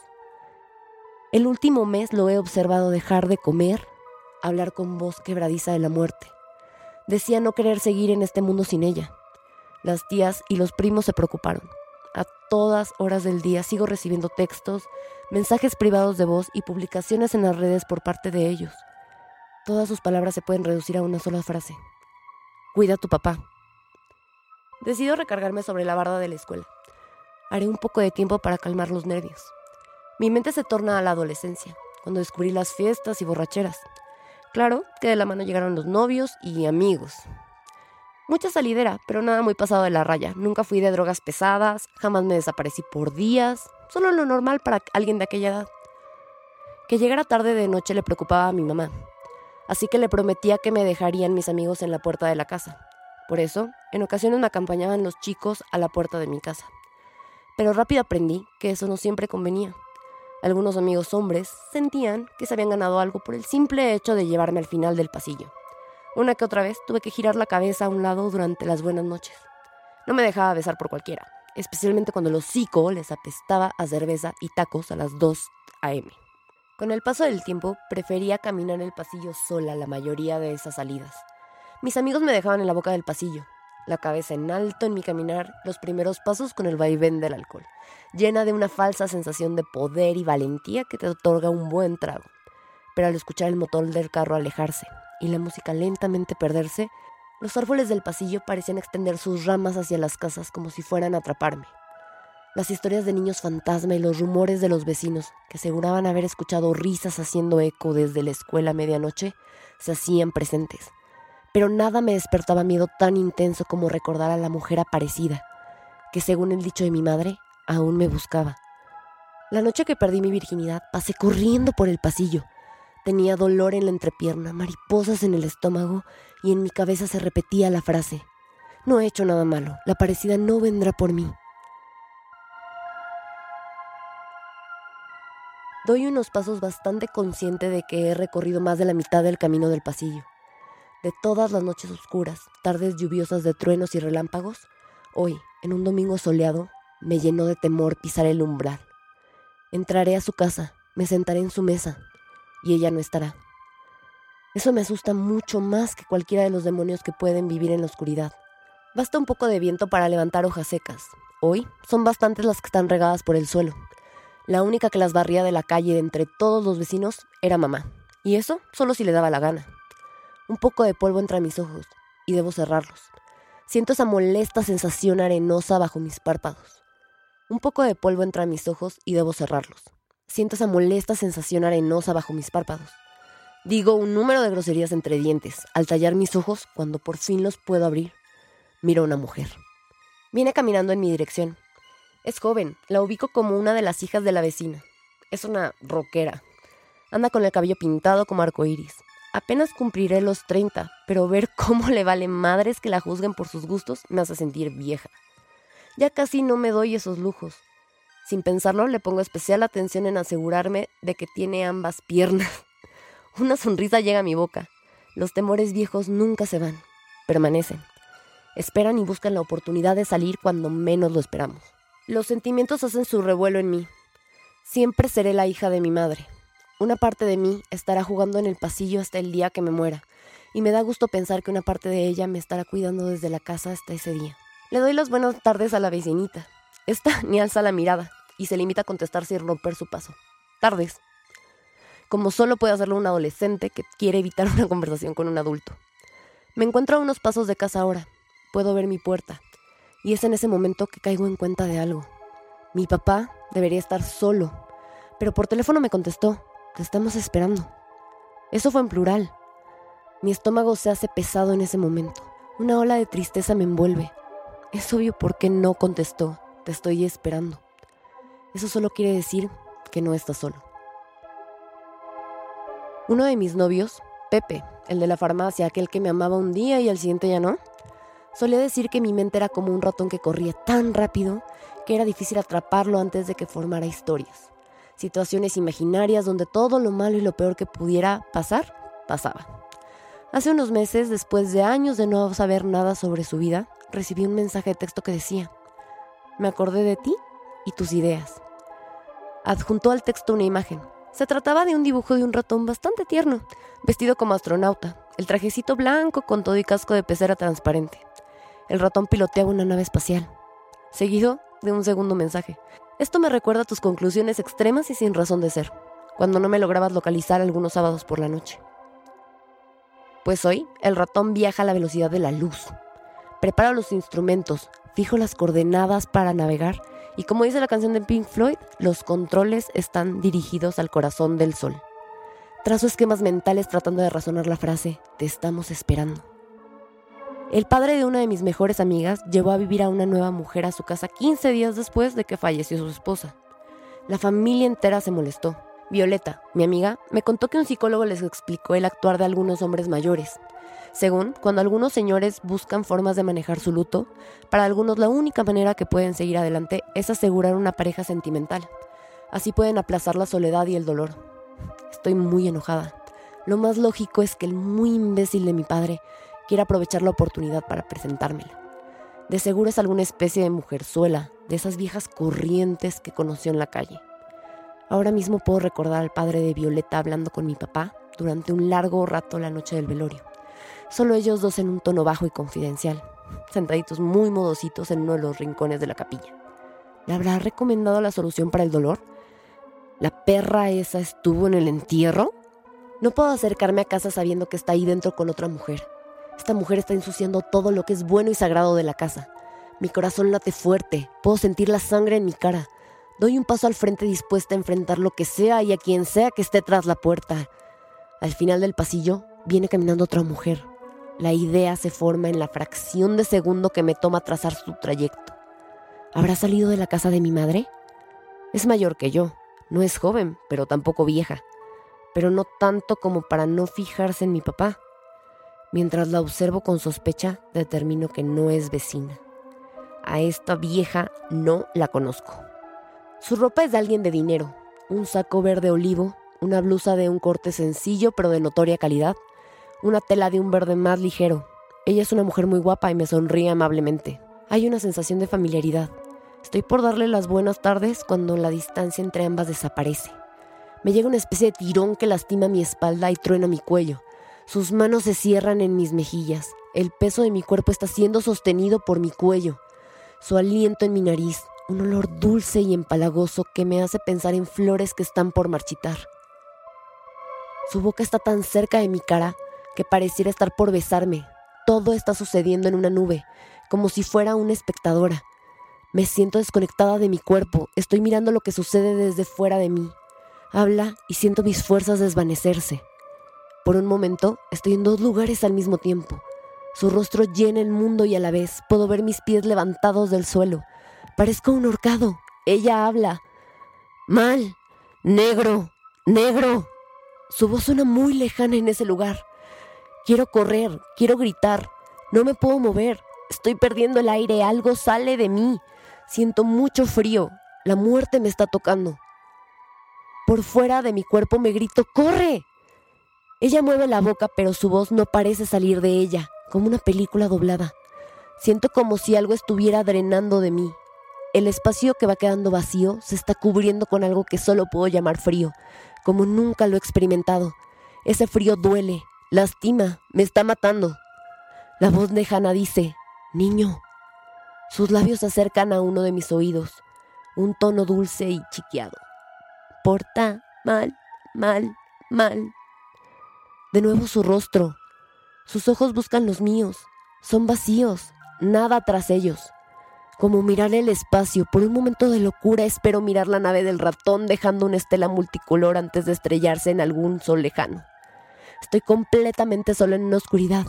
El último mes lo he observado dejar de comer, hablar con voz quebradiza de la muerte. Decía no querer seguir en este mundo sin ella. Las tías y los primos se preocuparon. A todas horas del día sigo recibiendo textos, mensajes privados de voz y publicaciones en las redes por parte de ellos. Todas sus palabras se pueden reducir a una sola frase. Cuida a tu papá. Decido recargarme sobre la barda de la escuela. Haré un poco de tiempo para calmar los nervios. Mi mente se torna a la adolescencia, cuando descubrí las fiestas y borracheras. Claro que de la mano llegaron los novios y amigos. Mucha salidera, pero nada muy pasado de la raya. Nunca fui de drogas pesadas, jamás me desaparecí por días, solo lo normal para alguien de aquella edad. Que llegara tarde de noche le preocupaba a mi mamá, así que le prometía que me dejarían mis amigos en la puerta de la casa. Por eso, en ocasiones me acompañaban los chicos a la puerta de mi casa. Pero rápido aprendí que eso no siempre convenía. Algunos amigos hombres sentían que se habían ganado algo por el simple hecho de llevarme al final del pasillo. Una que otra vez tuve que girar la cabeza a un lado durante las buenas noches. No me dejaba besar por cualquiera, especialmente cuando los hocico les apestaba a cerveza y tacos a las 2 a.m. Con el paso del tiempo, prefería caminar el pasillo sola la mayoría de esas salidas. Mis amigos me dejaban en la boca del pasillo, la cabeza en alto en mi caminar, los primeros pasos con el vaivén del alcohol, llena de una falsa sensación de poder y valentía que te otorga un buen trago. Pero al escuchar el motor del carro alejarse y la música lentamente perderse, los árboles del pasillo parecían extender sus ramas hacia las casas como si fueran a atraparme. Las historias de niños fantasma y los rumores de los vecinos, que aseguraban haber escuchado risas haciendo eco desde la escuela a medianoche, se hacían presentes pero nada me despertaba miedo tan intenso como recordar a la mujer aparecida, que según el dicho de mi madre, aún me buscaba. La noche que perdí mi virginidad, pasé corriendo por el pasillo. Tenía dolor en la entrepierna, mariposas en el estómago y en mi cabeza se repetía la frase, no he hecho nada malo, la parecida no vendrá por mí. Doy unos pasos bastante consciente de que he recorrido más de la mitad del camino del pasillo de todas las noches oscuras, tardes lluviosas de truenos y relámpagos, hoy, en un domingo soleado, me llenó de temor pisar el umbral. Entraré a su casa, me sentaré en su mesa, y ella no estará. Eso me asusta mucho más que cualquiera de los demonios que pueden vivir en la oscuridad. Basta un poco de viento para levantar hojas secas. Hoy son bastantes las que están regadas por el suelo. La única que las barría de la calle de entre todos los vecinos era mamá. Y eso solo si le daba la gana. Un poco de polvo entra mis ojos y debo cerrarlos. Siento esa molesta sensación arenosa bajo mis párpados. Un poco de polvo entra a mis ojos y debo cerrarlos. Siento esa molesta sensación arenosa bajo mis párpados. Digo un número de groserías entre dientes al tallar mis ojos cuando por fin los puedo abrir. Miro a una mujer. Viene caminando en mi dirección. Es joven, la ubico como una de las hijas de la vecina. Es una rockera. Anda con el cabello pintado como arcoíris. Apenas cumpliré los 30, pero ver cómo le valen madres que la juzguen por sus gustos me hace sentir vieja. Ya casi no me doy esos lujos. Sin pensarlo, le pongo especial atención en asegurarme de que tiene ambas piernas. Una sonrisa llega a mi boca. Los temores viejos nunca se van, permanecen. Esperan y buscan la oportunidad de salir cuando menos lo esperamos. Los sentimientos hacen su revuelo en mí. Siempre seré la hija de mi madre, una parte de mí estará jugando en el pasillo hasta el día que me muera, y me da gusto pensar que una parte de ella me estará cuidando desde la casa hasta ese día. Le doy las buenas tardes a la vecinita. Esta ni alza la mirada y se limita a contestar sin romper su paso. Tardes. Como solo puede hacerlo un adolescente que quiere evitar una conversación con un adulto. Me encuentro a unos pasos de casa ahora. Puedo ver mi puerta. Y es en ese momento que caigo en cuenta de algo. Mi papá debería estar solo. Pero por teléfono me contestó te estamos esperando. Eso fue en plural. Mi estómago se hace pesado en ese momento. Una ola de tristeza me envuelve. Es obvio por qué no contestó. Te estoy esperando. Eso solo quiere decir que no estás solo. Uno de mis novios, Pepe, el de la farmacia, aquel que me amaba un día y al siguiente ya no, solía decir que mi mente era como un ratón que corría tan rápido que era difícil atraparlo antes de que formara historias situaciones imaginarias donde todo lo malo y lo peor que pudiera pasar, pasaba. Hace unos meses, después de años de no saber nada sobre su vida, recibí un mensaje de texto que decía, me acordé de ti y tus ideas. Adjuntó al texto una imagen. Se trataba de un dibujo de un ratón bastante tierno, vestido como astronauta, el trajecito blanco con todo y casco de pecera transparente. El ratón piloteaba una nave espacial, seguido de un segundo mensaje. Esto me recuerda a tus conclusiones extremas y sin razón de ser, cuando no me lograbas localizar algunos sábados por la noche. Pues hoy el ratón viaja a la velocidad de la luz. Preparo los instrumentos, fijo las coordenadas para navegar y como dice la canción de Pink Floyd, los controles están dirigidos al corazón del sol. Trazo esquemas mentales tratando de razonar la frase, te estamos esperando. El padre de una de mis mejores amigas llevó a vivir a una nueva mujer a su casa 15 días después de que falleció su esposa. La familia entera se molestó. Violeta, mi amiga, me contó que un psicólogo les explicó el actuar de algunos hombres mayores. Según, cuando algunos señores buscan formas de manejar su luto, para algunos la única manera que pueden seguir adelante es asegurar una pareja sentimental. Así pueden aplazar la soledad y el dolor. Estoy muy enojada. Lo más lógico es que el muy imbécil de mi padre quiera aprovechar la oportunidad para presentármela. De seguro es alguna especie de mujerzuela, de esas viejas corrientes que conoció en la calle. Ahora mismo puedo recordar al padre de Violeta hablando con mi papá durante un largo rato la noche del velorio. Solo ellos dos en un tono bajo y confidencial, sentaditos muy modositos en uno de los rincones de la capilla. ¿Le habrá recomendado la solución para el dolor? ¿La perra esa estuvo en el entierro? No puedo acercarme a casa sabiendo que está ahí dentro con otra mujer. Esta mujer está ensuciando todo lo que es bueno y sagrado de la casa. Mi corazón late fuerte, puedo sentir la sangre en mi cara. Doy un paso al frente dispuesta a enfrentar lo que sea y a quien sea que esté tras la puerta. Al final del pasillo viene caminando otra mujer. La idea se forma en la fracción de segundo que me toma trazar su trayecto. ¿Habrá salido de la casa de mi madre? Es mayor que yo, no es joven, pero tampoco vieja, pero no tanto como para no fijarse en mi papá. Mientras la observo con sospecha, determino que no es vecina. A esta vieja no la conozco. Su ropa es de alguien de dinero, un saco verde olivo, una blusa de un corte sencillo pero de notoria calidad, una tela de un verde más ligero. Ella es una mujer muy guapa y me sonríe amablemente. Hay una sensación de familiaridad. Estoy por darle las buenas tardes cuando la distancia entre ambas desaparece. Me llega una especie de tirón que lastima mi espalda y truena mi cuello. Sus manos se cierran en mis mejillas. El peso de mi cuerpo está siendo sostenido por mi cuello. Su aliento en mi nariz, un olor dulce y empalagoso que me hace pensar en flores que están por marchitar. Su boca está tan cerca de mi cara que pareciera estar por besarme. Todo está sucediendo en una nube, como si fuera una espectadora. Me siento desconectada de mi cuerpo, estoy mirando lo que sucede desde fuera de mí. Habla y siento mis fuerzas desvanecerse. Por un momento estoy en dos lugares al mismo tiempo. Su rostro llena el mundo y a la vez puedo ver mis pies levantados del suelo. Parezco un horcado. Ella habla. Mal. Negro. Negro. Su voz suena muy lejana en ese lugar. Quiero correr, quiero gritar. No me puedo mover. Estoy perdiendo el aire. Algo sale de mí. Siento mucho frío. La muerte me está tocando. Por fuera de mi cuerpo me grito, ¡corre! Ella mueve la boca, pero su voz no parece salir de ella, como una película doblada. Siento como si algo estuviera drenando de mí, el espacio que va quedando vacío se está cubriendo con algo que solo puedo llamar frío, como nunca lo he experimentado. Ese frío duele, lastima, me está matando. La voz de Hannah dice, niño. Sus labios se acercan a uno de mis oídos, un tono dulce y chiqueado. Porta mal, mal, mal. De nuevo su rostro. Sus ojos buscan los míos. Son vacíos, nada tras ellos como mirar el espacio. Por un momento de locura espero mirar la nave del ratón dejando una estela multicolor antes de estrellarse en algún sol lejano. Estoy completamente solo en una oscuridad.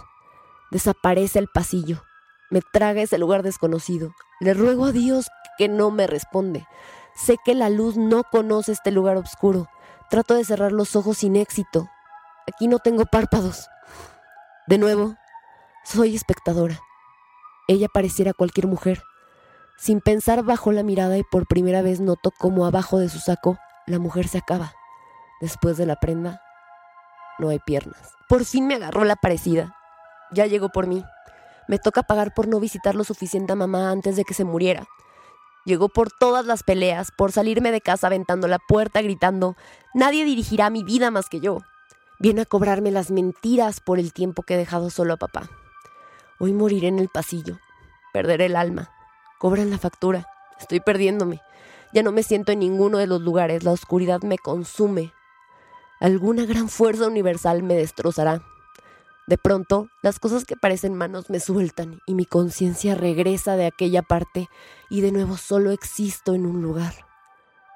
Desaparece el pasillo. Me traga ese lugar desconocido. Le ruego a Dios que no me responde. Sé que la luz no conoce este lugar oscuro. Trato de cerrar los ojos sin éxito. Aquí no tengo párpados. De nuevo, soy espectadora. Ella pareciera cualquier mujer sin pensar bajó la mirada y por primera vez notó cómo abajo de su saco la mujer se acaba. Después de la prenda, no hay piernas. Por fin me agarró la parecida. Ya llegó por mí. Me toca pagar por no visitar lo suficiente a mamá antes de que se muriera. Llegó por todas las peleas, por salirme de casa aventando la puerta, gritando, nadie dirigirá mi vida más que yo. Viene a cobrarme las mentiras por el tiempo que he dejado solo a papá. Hoy moriré en el pasillo, perderé el alma, cobran la factura, estoy perdiéndome. Ya no me siento en ninguno de los lugares, la oscuridad me consume. Alguna gran fuerza universal me destrozará. De pronto, las cosas que parecen manos me sueltan y mi conciencia regresa de aquella parte y de nuevo solo existo en un lugar.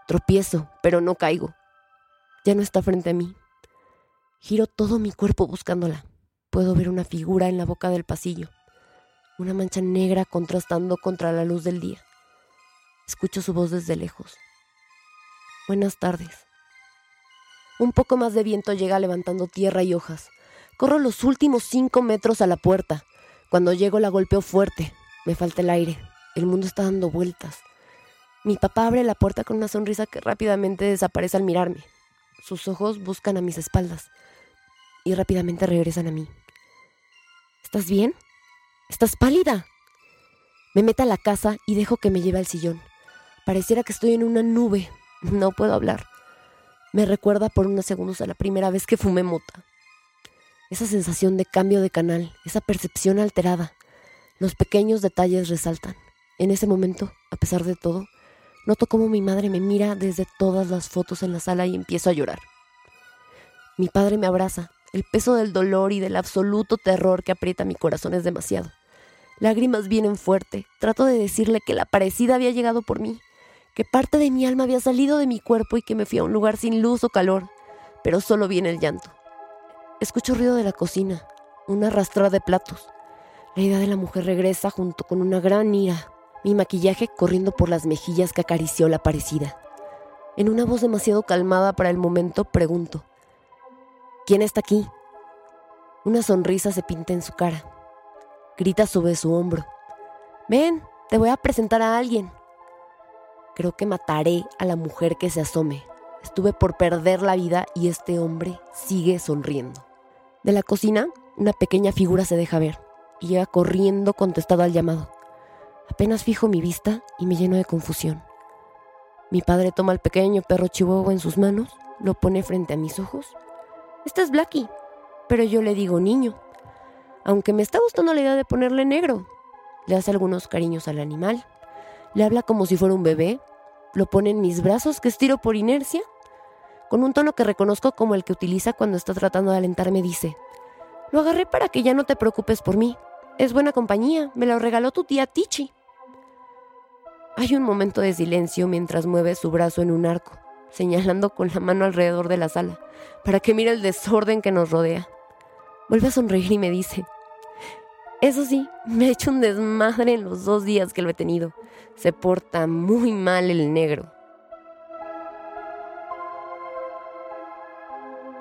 Tropiezo, pero no caigo. Ya no está frente a mí. Giro todo mi cuerpo buscándola. Puedo ver una figura en la boca del pasillo, una mancha negra contrastando contra la luz del día. Escucho su voz desde lejos. Buenas tardes. Un poco más de viento llega levantando tierra y hojas. Corro los últimos cinco metros a la puerta. Cuando llego la golpeo fuerte. Me falta el aire. El mundo está dando vueltas. Mi papá abre la puerta con una sonrisa que rápidamente desaparece al mirarme. Sus ojos buscan a mis espaldas y rápidamente regresan a mí. ¿Estás bien? ¿Estás pálida? Me meto a la casa y dejo que me lleve al sillón. Pareciera que estoy en una nube. No puedo hablar. Me recuerda por unos segundos a la primera vez que fumé mota. Esa sensación de cambio de canal, esa percepción alterada. Los pequeños detalles resaltan. En ese momento, a pesar de todo, noto cómo mi madre me mira desde todas las fotos en la sala y empiezo a llorar. Mi padre me abraza. El peso del dolor y del absoluto terror que aprieta mi corazón es demasiado. Lágrimas vienen fuerte. Trato de decirle que la parecida había llegado por mí, que parte de mi alma había salido de mi cuerpo y que me fui a un lugar sin luz o calor, pero solo viene el llanto. Escucho ruido de la cocina, una arrastrada de platos. La idea de la mujer regresa junto con una gran ira, mi maquillaje corriendo por las mejillas que acarició la parecida. En una voz demasiado calmada para el momento, pregunto, ¿Quién está aquí? Una sonrisa se pinta en su cara. Grita sobre su hombro. Ven, te voy a presentar a alguien. Creo que mataré a la mujer que se asome. Estuve por perder la vida y este hombre sigue sonriendo. De la cocina, una pequeña figura se deja ver y llega corriendo contestado al llamado. Apenas fijo mi vista y me lleno de confusión. Mi padre toma al pequeño perro chihuahua en sus manos, lo pone frente a mis ojos. Este es Blackie, pero yo le digo niño, aunque me está gustando la idea de ponerle negro. Le hace algunos cariños al animal, le habla como si fuera un bebé, lo pone en mis brazos que estiro por inercia. Con un tono que reconozco como el que utiliza cuando está tratando de alentarme, dice, lo agarré para que ya no te preocupes por mí. Es buena compañía, me lo regaló tu tía Tichi. Hay un momento de silencio mientras mueve su brazo en un arco, señalando con la mano alrededor de la sala, para que mire el desorden que nos rodea. Vuelve a sonreír y me dice, eso sí, me ha hecho un desmadre en los dos días que lo he tenido. Se porta muy mal el negro.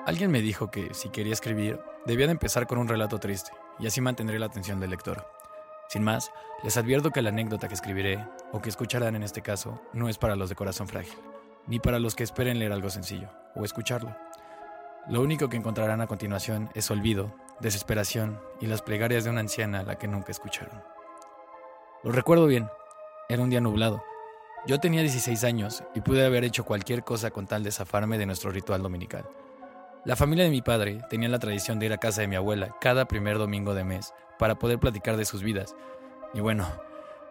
Alguien me dijo que si quería escribir, debía de empezar con un relato triste, y así mantendré la atención del lector. Sin más, les advierto que la anécdota que escribiré, o que escucharán en este caso, no es para los de corazón frágil, ni para los que esperen leer algo sencillo, o escucharlo. Lo único que encontrarán a continuación es olvido, desesperación y las plegarias de una anciana a la que nunca escucharon. Lo recuerdo bien, era un día nublado. Yo tenía 16 años y pude haber hecho cualquier cosa con tal de zafarme de nuestro ritual dominical. La familia de mi padre tenía la tradición de ir a casa de mi abuela cada primer domingo de mes para poder platicar de sus vidas. Y bueno,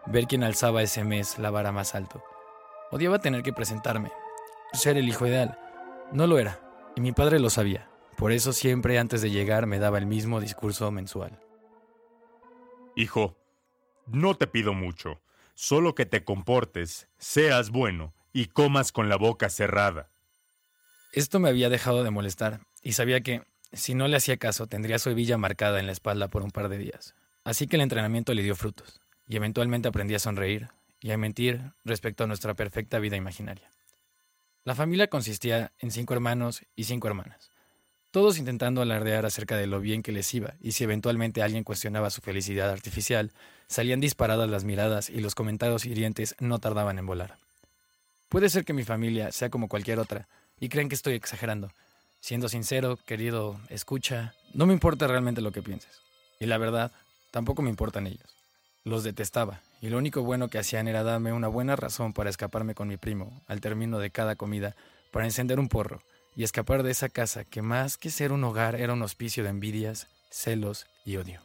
ver quién alzaba ese mes la vara más alto. Odiaba tener que presentarme, ser el hijo ideal. No lo era, y mi padre lo sabía. Por eso siempre antes de llegar me daba el mismo discurso mensual. Hijo, no te pido mucho, solo que te comportes, seas bueno y comas con la boca cerrada. Esto me había dejado de molestar y sabía que, si no le hacía caso, tendría su hebilla marcada en la espalda por un par de días. Así que el entrenamiento le dio frutos y eventualmente aprendí a sonreír y a mentir respecto a nuestra perfecta vida imaginaria. La familia consistía en cinco hermanos y cinco hermanas todos intentando alardear acerca de lo bien que les iba, y si eventualmente alguien cuestionaba su felicidad artificial, salían disparadas las miradas y los comentarios hirientes no tardaban en volar. Puede ser que mi familia sea como cualquier otra, y creen que estoy exagerando. Siendo sincero, querido, escucha, no me importa realmente lo que pienses. Y la verdad, tampoco me importan ellos. Los detestaba, y lo único bueno que hacían era darme una buena razón para escaparme con mi primo al término de cada comida, para encender un porro y escapar de esa casa que más que ser un hogar era un hospicio de envidias, celos y odio.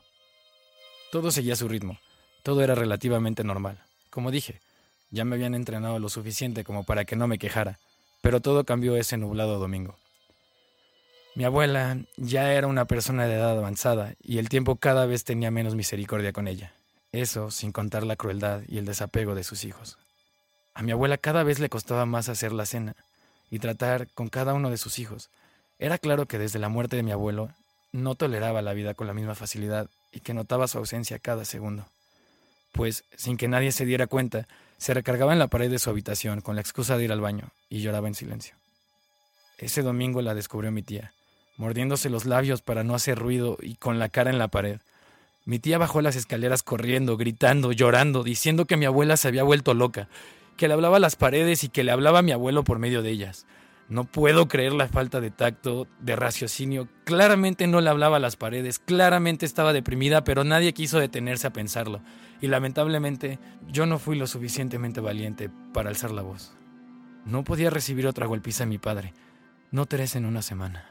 Todo seguía su ritmo, todo era relativamente normal. Como dije, ya me habían entrenado lo suficiente como para que no me quejara, pero todo cambió ese nublado domingo. Mi abuela ya era una persona de edad avanzada y el tiempo cada vez tenía menos misericordia con ella. Eso sin contar la crueldad y el desapego de sus hijos. A mi abuela cada vez le costaba más hacer la cena y tratar con cada uno de sus hijos. Era claro que desde la muerte de mi abuelo no toleraba la vida con la misma facilidad y que notaba su ausencia cada segundo. Pues, sin que nadie se diera cuenta, se recargaba en la pared de su habitación con la excusa de ir al baño y lloraba en silencio. Ese domingo la descubrió mi tía, mordiéndose los labios para no hacer ruido y con la cara en la pared. Mi tía bajó las escaleras corriendo, gritando, llorando, diciendo que mi abuela se había vuelto loca, que le hablaba a las paredes y que le hablaba a mi abuelo por medio de ellas. No puedo creer la falta de tacto, de raciocinio. Claramente no le hablaba a las paredes, claramente estaba deprimida, pero nadie quiso detenerse a pensarlo. Y lamentablemente yo no fui lo suficientemente valiente para alzar la voz. No podía recibir otra golpiza de mi padre. No tres en una semana.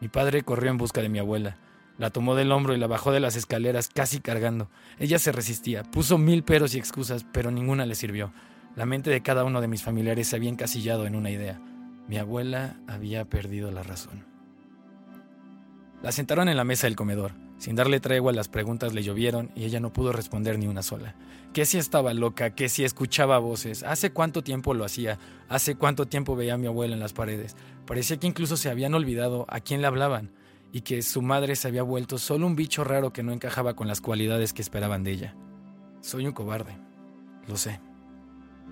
Mi padre corrió en busca de mi abuela. La tomó del hombro y la bajó de las escaleras casi cargando. Ella se resistía, puso mil peros y excusas, pero ninguna le sirvió. La mente de cada uno de mis familiares se había encasillado en una idea. Mi abuela había perdido la razón. La sentaron en la mesa del comedor. Sin darle tregua, las preguntas le llovieron y ella no pudo responder ni una sola. Que si estaba loca, que si escuchaba voces, hace cuánto tiempo lo hacía, hace cuánto tiempo veía a mi abuela en las paredes. Parecía que incluso se habían olvidado a quién le hablaban y que su madre se había vuelto solo un bicho raro que no encajaba con las cualidades que esperaban de ella. Soy un cobarde, lo sé.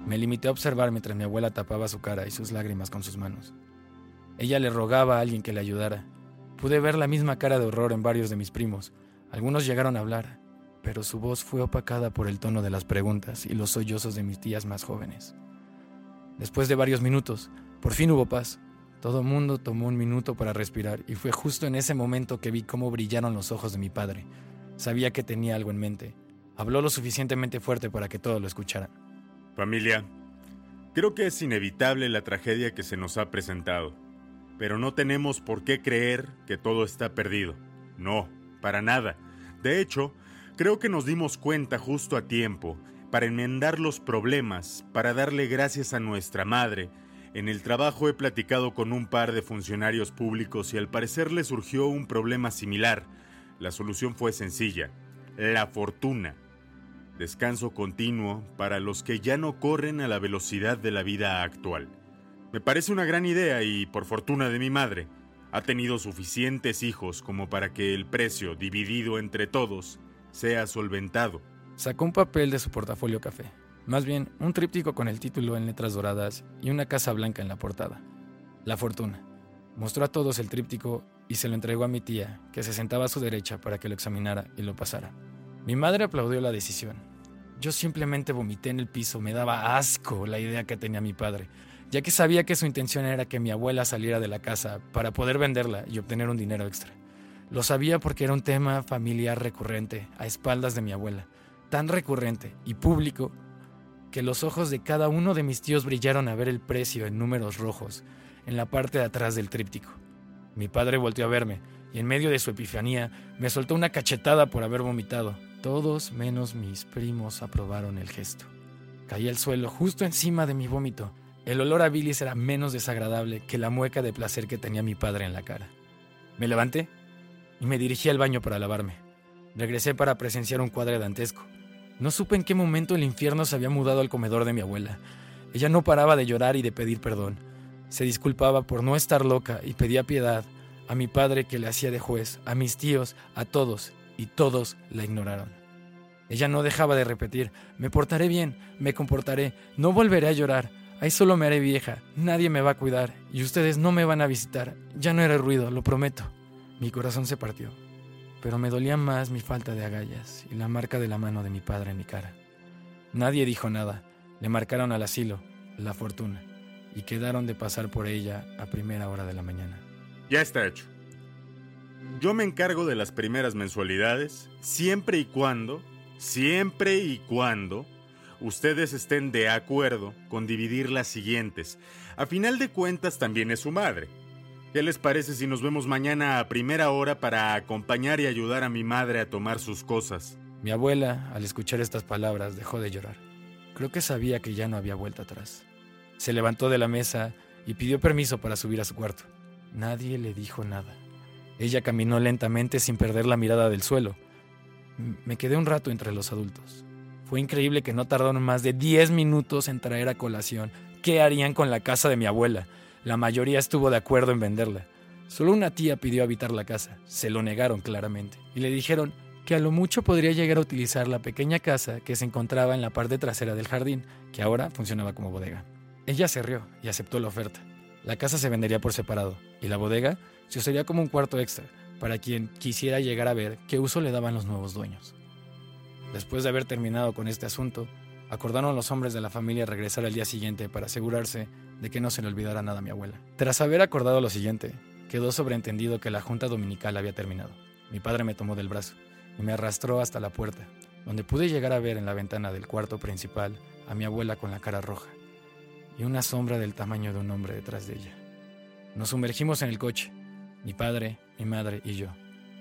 Me limité a observar mientras mi abuela tapaba su cara y sus lágrimas con sus manos. Ella le rogaba a alguien que le ayudara. Pude ver la misma cara de horror en varios de mis primos. Algunos llegaron a hablar, pero su voz fue opacada por el tono de las preguntas y los sollozos de mis tías más jóvenes. Después de varios minutos, por fin hubo paz. Todo mundo tomó un minuto para respirar y fue justo en ese momento que vi cómo brillaron los ojos de mi padre. Sabía que tenía algo en mente. Habló lo suficientemente fuerte para que todos lo escucharan. Familia, creo que es inevitable la tragedia que se nos ha presentado, pero no tenemos por qué creer que todo está perdido. No, para nada. De hecho, creo que nos dimos cuenta justo a tiempo para enmendar los problemas, para darle gracias a nuestra madre. En el trabajo he platicado con un par de funcionarios públicos y al parecer le surgió un problema similar. La solución fue sencilla, la fortuna descanso continuo para los que ya no corren a la velocidad de la vida actual. Me parece una gran idea y, por fortuna de mi madre, ha tenido suficientes hijos como para que el precio dividido entre todos sea solventado. Sacó un papel de su portafolio café, más bien un tríptico con el título en letras doradas y una casa blanca en la portada. La fortuna. Mostró a todos el tríptico y se lo entregó a mi tía, que se sentaba a su derecha para que lo examinara y lo pasara. Mi madre aplaudió la decisión. Yo simplemente vomité en el piso, me daba asco la idea que tenía mi padre, ya que sabía que su intención era que mi abuela saliera de la casa para poder venderla y obtener un dinero extra. Lo sabía porque era un tema familiar recurrente, a espaldas de mi abuela, tan recurrente y público que los ojos de cada uno de mis tíos brillaron a ver el precio en números rojos, en la parte de atrás del tríptico. Mi padre volteó a verme y en medio de su epifanía me soltó una cachetada por haber vomitado. Todos menos mis primos aprobaron el gesto. Caí al suelo justo encima de mi vómito. El olor a bilis era menos desagradable que la mueca de placer que tenía mi padre en la cara. Me levanté y me dirigí al baño para lavarme. Regresé para presenciar un cuadro dantesco. No supe en qué momento el infierno se había mudado al comedor de mi abuela. Ella no paraba de llorar y de pedir perdón. Se disculpaba por no estar loca y pedía piedad a mi padre que le hacía de juez, a mis tíos, a todos, y todos la ignoraron. Ella no dejaba de repetir, me portaré bien, me comportaré, no volveré a llorar, ahí solo me haré vieja, nadie me va a cuidar y ustedes no me van a visitar, ya no era ruido, lo prometo. Mi corazón se partió, pero me dolía más mi falta de agallas y la marca de la mano de mi padre en mi cara. Nadie dijo nada, le marcaron al asilo, la fortuna, y quedaron de pasar por ella a primera hora de la mañana. Ya está hecho. Yo me encargo de las primeras mensualidades, siempre y cuando siempre y cuando ustedes estén de acuerdo con dividir las siguientes. A final de cuentas también es su madre. ¿Qué les parece si nos vemos mañana a primera hora para acompañar y ayudar a mi madre a tomar sus cosas? Mi abuela, al escuchar estas palabras, dejó de llorar. Creo que sabía que ya no había vuelta atrás. Se levantó de la mesa y pidió permiso para subir a su cuarto. Nadie le dijo nada. Ella caminó lentamente sin perder la mirada del suelo. Me quedé un rato entre los adultos. Fue increíble que no tardaron más de 10 minutos en traer a colación qué harían con la casa de mi abuela. La mayoría estuvo de acuerdo en venderla. Solo una tía pidió habitar la casa. Se lo negaron claramente. Y le dijeron que a lo mucho podría llegar a utilizar la pequeña casa que se encontraba en la parte trasera del jardín, que ahora funcionaba como bodega. Ella se rió y aceptó la oferta. La casa se vendería por separado y la bodega se usaría como un cuarto extra para quien quisiera llegar a ver qué uso le daban los nuevos dueños. Después de haber terminado con este asunto, acordaron los hombres de la familia regresar al día siguiente para asegurarse de que no se le olvidara nada a mi abuela. Tras haber acordado lo siguiente, quedó sobreentendido que la junta dominical había terminado. Mi padre me tomó del brazo y me arrastró hasta la puerta, donde pude llegar a ver en la ventana del cuarto principal a mi abuela con la cara roja y una sombra del tamaño de un hombre detrás de ella. Nos sumergimos en el coche, mi padre, mi madre y yo.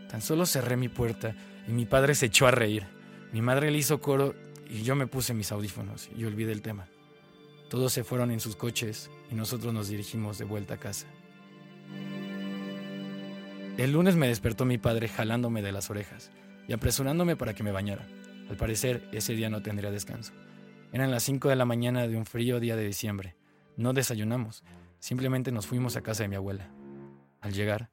Tan solo cerré mi puerta y mi padre se echó a reír. Mi madre le hizo coro y yo me puse mis audífonos y olvidé el tema. Todos se fueron en sus coches y nosotros nos dirigimos de vuelta a casa. El lunes me despertó mi padre jalándome de las orejas y apresurándome para que me bañara. Al parecer, ese día no tendría descanso. Eran las 5 de la mañana de un frío día de diciembre. No desayunamos, simplemente nos fuimos a casa de mi abuela. Al llegar,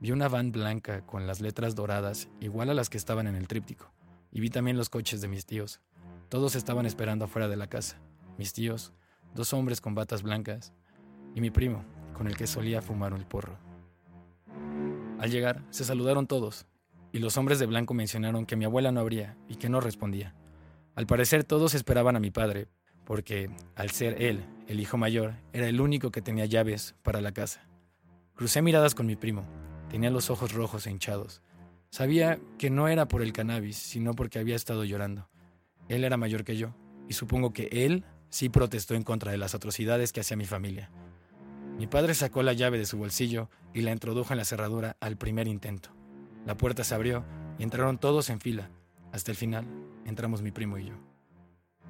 vi una van blanca con las letras doradas igual a las que estaban en el tríptico, y vi también los coches de mis tíos. Todos estaban esperando afuera de la casa. Mis tíos, dos hombres con batas blancas, y mi primo, con el que solía fumar un porro. Al llegar, se saludaron todos, y los hombres de blanco mencionaron que mi abuela no abría y que no respondía. Al parecer todos esperaban a mi padre, porque, al ser él, el hijo mayor, era el único que tenía llaves para la casa. Crucé miradas con mi primo. Tenía los ojos rojos e hinchados. Sabía que no era por el cannabis, sino porque había estado llorando. Él era mayor que yo, y supongo que él sí protestó en contra de las atrocidades que hacía mi familia. Mi padre sacó la llave de su bolsillo y la introdujo en la cerradura al primer intento. La puerta se abrió y entraron todos en fila, hasta el final, entramos mi primo y yo.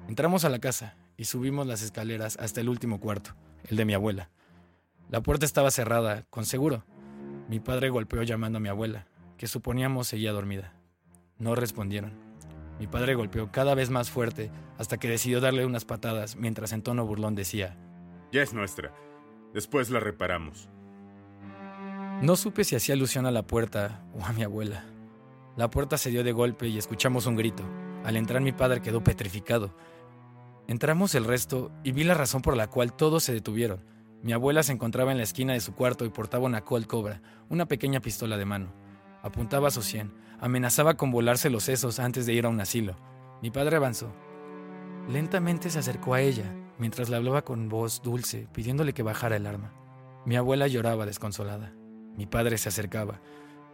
Entramos a la casa y subimos las escaleras hasta el último cuarto, el de mi abuela. La puerta estaba cerrada, con seguro. Mi padre golpeó llamando a mi abuela, que suponíamos seguía dormida. No respondieron. Mi padre golpeó cada vez más fuerte hasta que decidió darle unas patadas mientras en tono burlón decía, Ya es nuestra. Después la reparamos. No supe si hacía alusión a la puerta o a mi abuela. La puerta se dio de golpe y escuchamos un grito. Al entrar mi padre quedó petrificado. Entramos el resto y vi la razón por la cual todos se detuvieron. Mi abuela se encontraba en la esquina de su cuarto y portaba una Colt Cobra, una pequeña pistola de mano. Apuntaba a su sien, amenazaba con volarse los sesos antes de ir a un asilo. Mi padre avanzó. Lentamente se acercó a ella, mientras le hablaba con voz dulce, pidiéndole que bajara el arma. Mi abuela lloraba desconsolada. Mi padre se acercaba.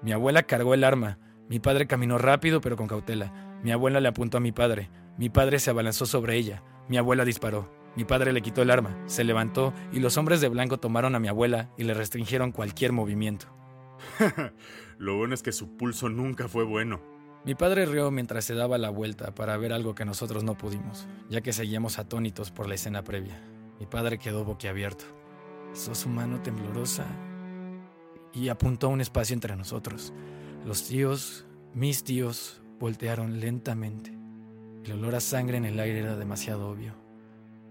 Mi abuela cargó el arma, mi padre caminó rápido pero con cautela. Mi abuela le apuntó a mi padre. Mi padre se abalanzó sobre ella. Mi abuela disparó. Mi padre le quitó el arma, se levantó y los hombres de blanco tomaron a mi abuela y le restringieron cualquier movimiento. Lo bueno es que su pulso nunca fue bueno. Mi padre rió mientras se daba la vuelta para ver algo que nosotros no pudimos, ya que seguíamos atónitos por la escena previa. Mi padre quedó boquiabierto. Sos su mano temblorosa y apuntó a un espacio entre nosotros. Los tíos, mis tíos, voltearon lentamente. El olor a sangre en el aire era demasiado obvio.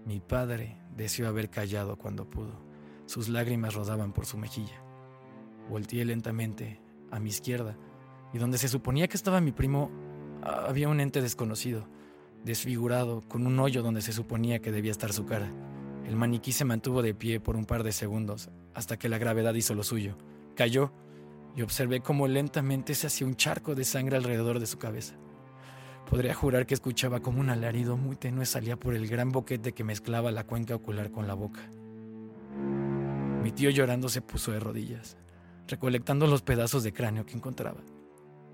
Mi padre deseó haber callado cuando pudo. Sus lágrimas rodaban por su mejilla. Volteé lentamente a mi izquierda y donde se suponía que estaba mi primo había un ente desconocido, desfigurado, con un hoyo donde se suponía que debía estar su cara. El maniquí se mantuvo de pie por un par de segundos hasta que la gravedad hizo lo suyo. Cayó y observé cómo lentamente se hacía un charco de sangre alrededor de su cabeza. Podría jurar que escuchaba como un alarido muy tenue salía por el gran boquete que mezclaba la cuenca ocular con la boca. Mi tío llorando se puso de rodillas, recolectando los pedazos de cráneo que encontraba.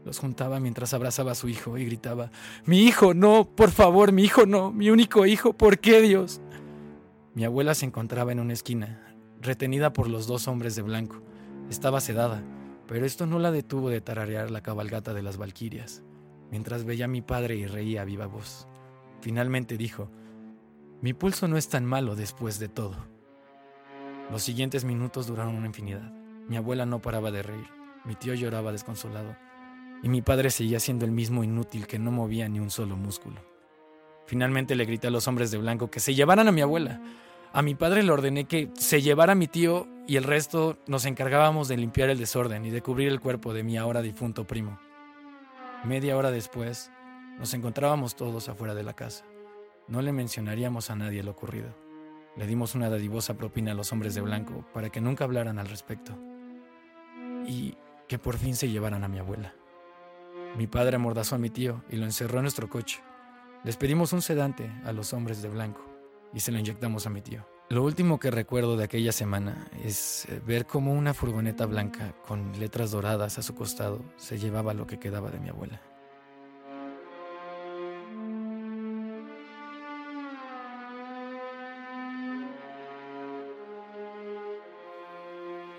Los juntaba mientras abrazaba a su hijo y gritaba, Mi hijo, no, por favor, mi hijo, no, mi único hijo, ¿por qué Dios? Mi abuela se encontraba en una esquina, retenida por los dos hombres de blanco. Estaba sedada, pero esto no la detuvo de tararear la cabalgata de las Valquirias, mientras veía a mi padre y reía a viva voz. Finalmente dijo, Mi pulso no es tan malo después de todo. Los siguientes minutos duraron una infinidad. Mi abuela no paraba de reír, mi tío lloraba desconsolado y mi padre seguía siendo el mismo inútil que no movía ni un solo músculo. Finalmente le grité a los hombres de blanco que se llevaran a mi abuela. A mi padre le ordené que se llevara a mi tío y el resto nos encargábamos de limpiar el desorden y de cubrir el cuerpo de mi ahora difunto primo. Media hora después, nos encontrábamos todos afuera de la casa. No le mencionaríamos a nadie lo ocurrido. Le dimos una dadivosa propina a los hombres de blanco para que nunca hablaran al respecto. Y que por fin se llevaran a mi abuela. Mi padre amordazó a mi tío y lo encerró en nuestro coche. Les pedimos un sedante a los hombres de blanco y se lo inyectamos a mi tío. Lo último que recuerdo de aquella semana es eh, ver cómo una furgoneta blanca con letras doradas a su costado se llevaba lo que quedaba de mi abuela.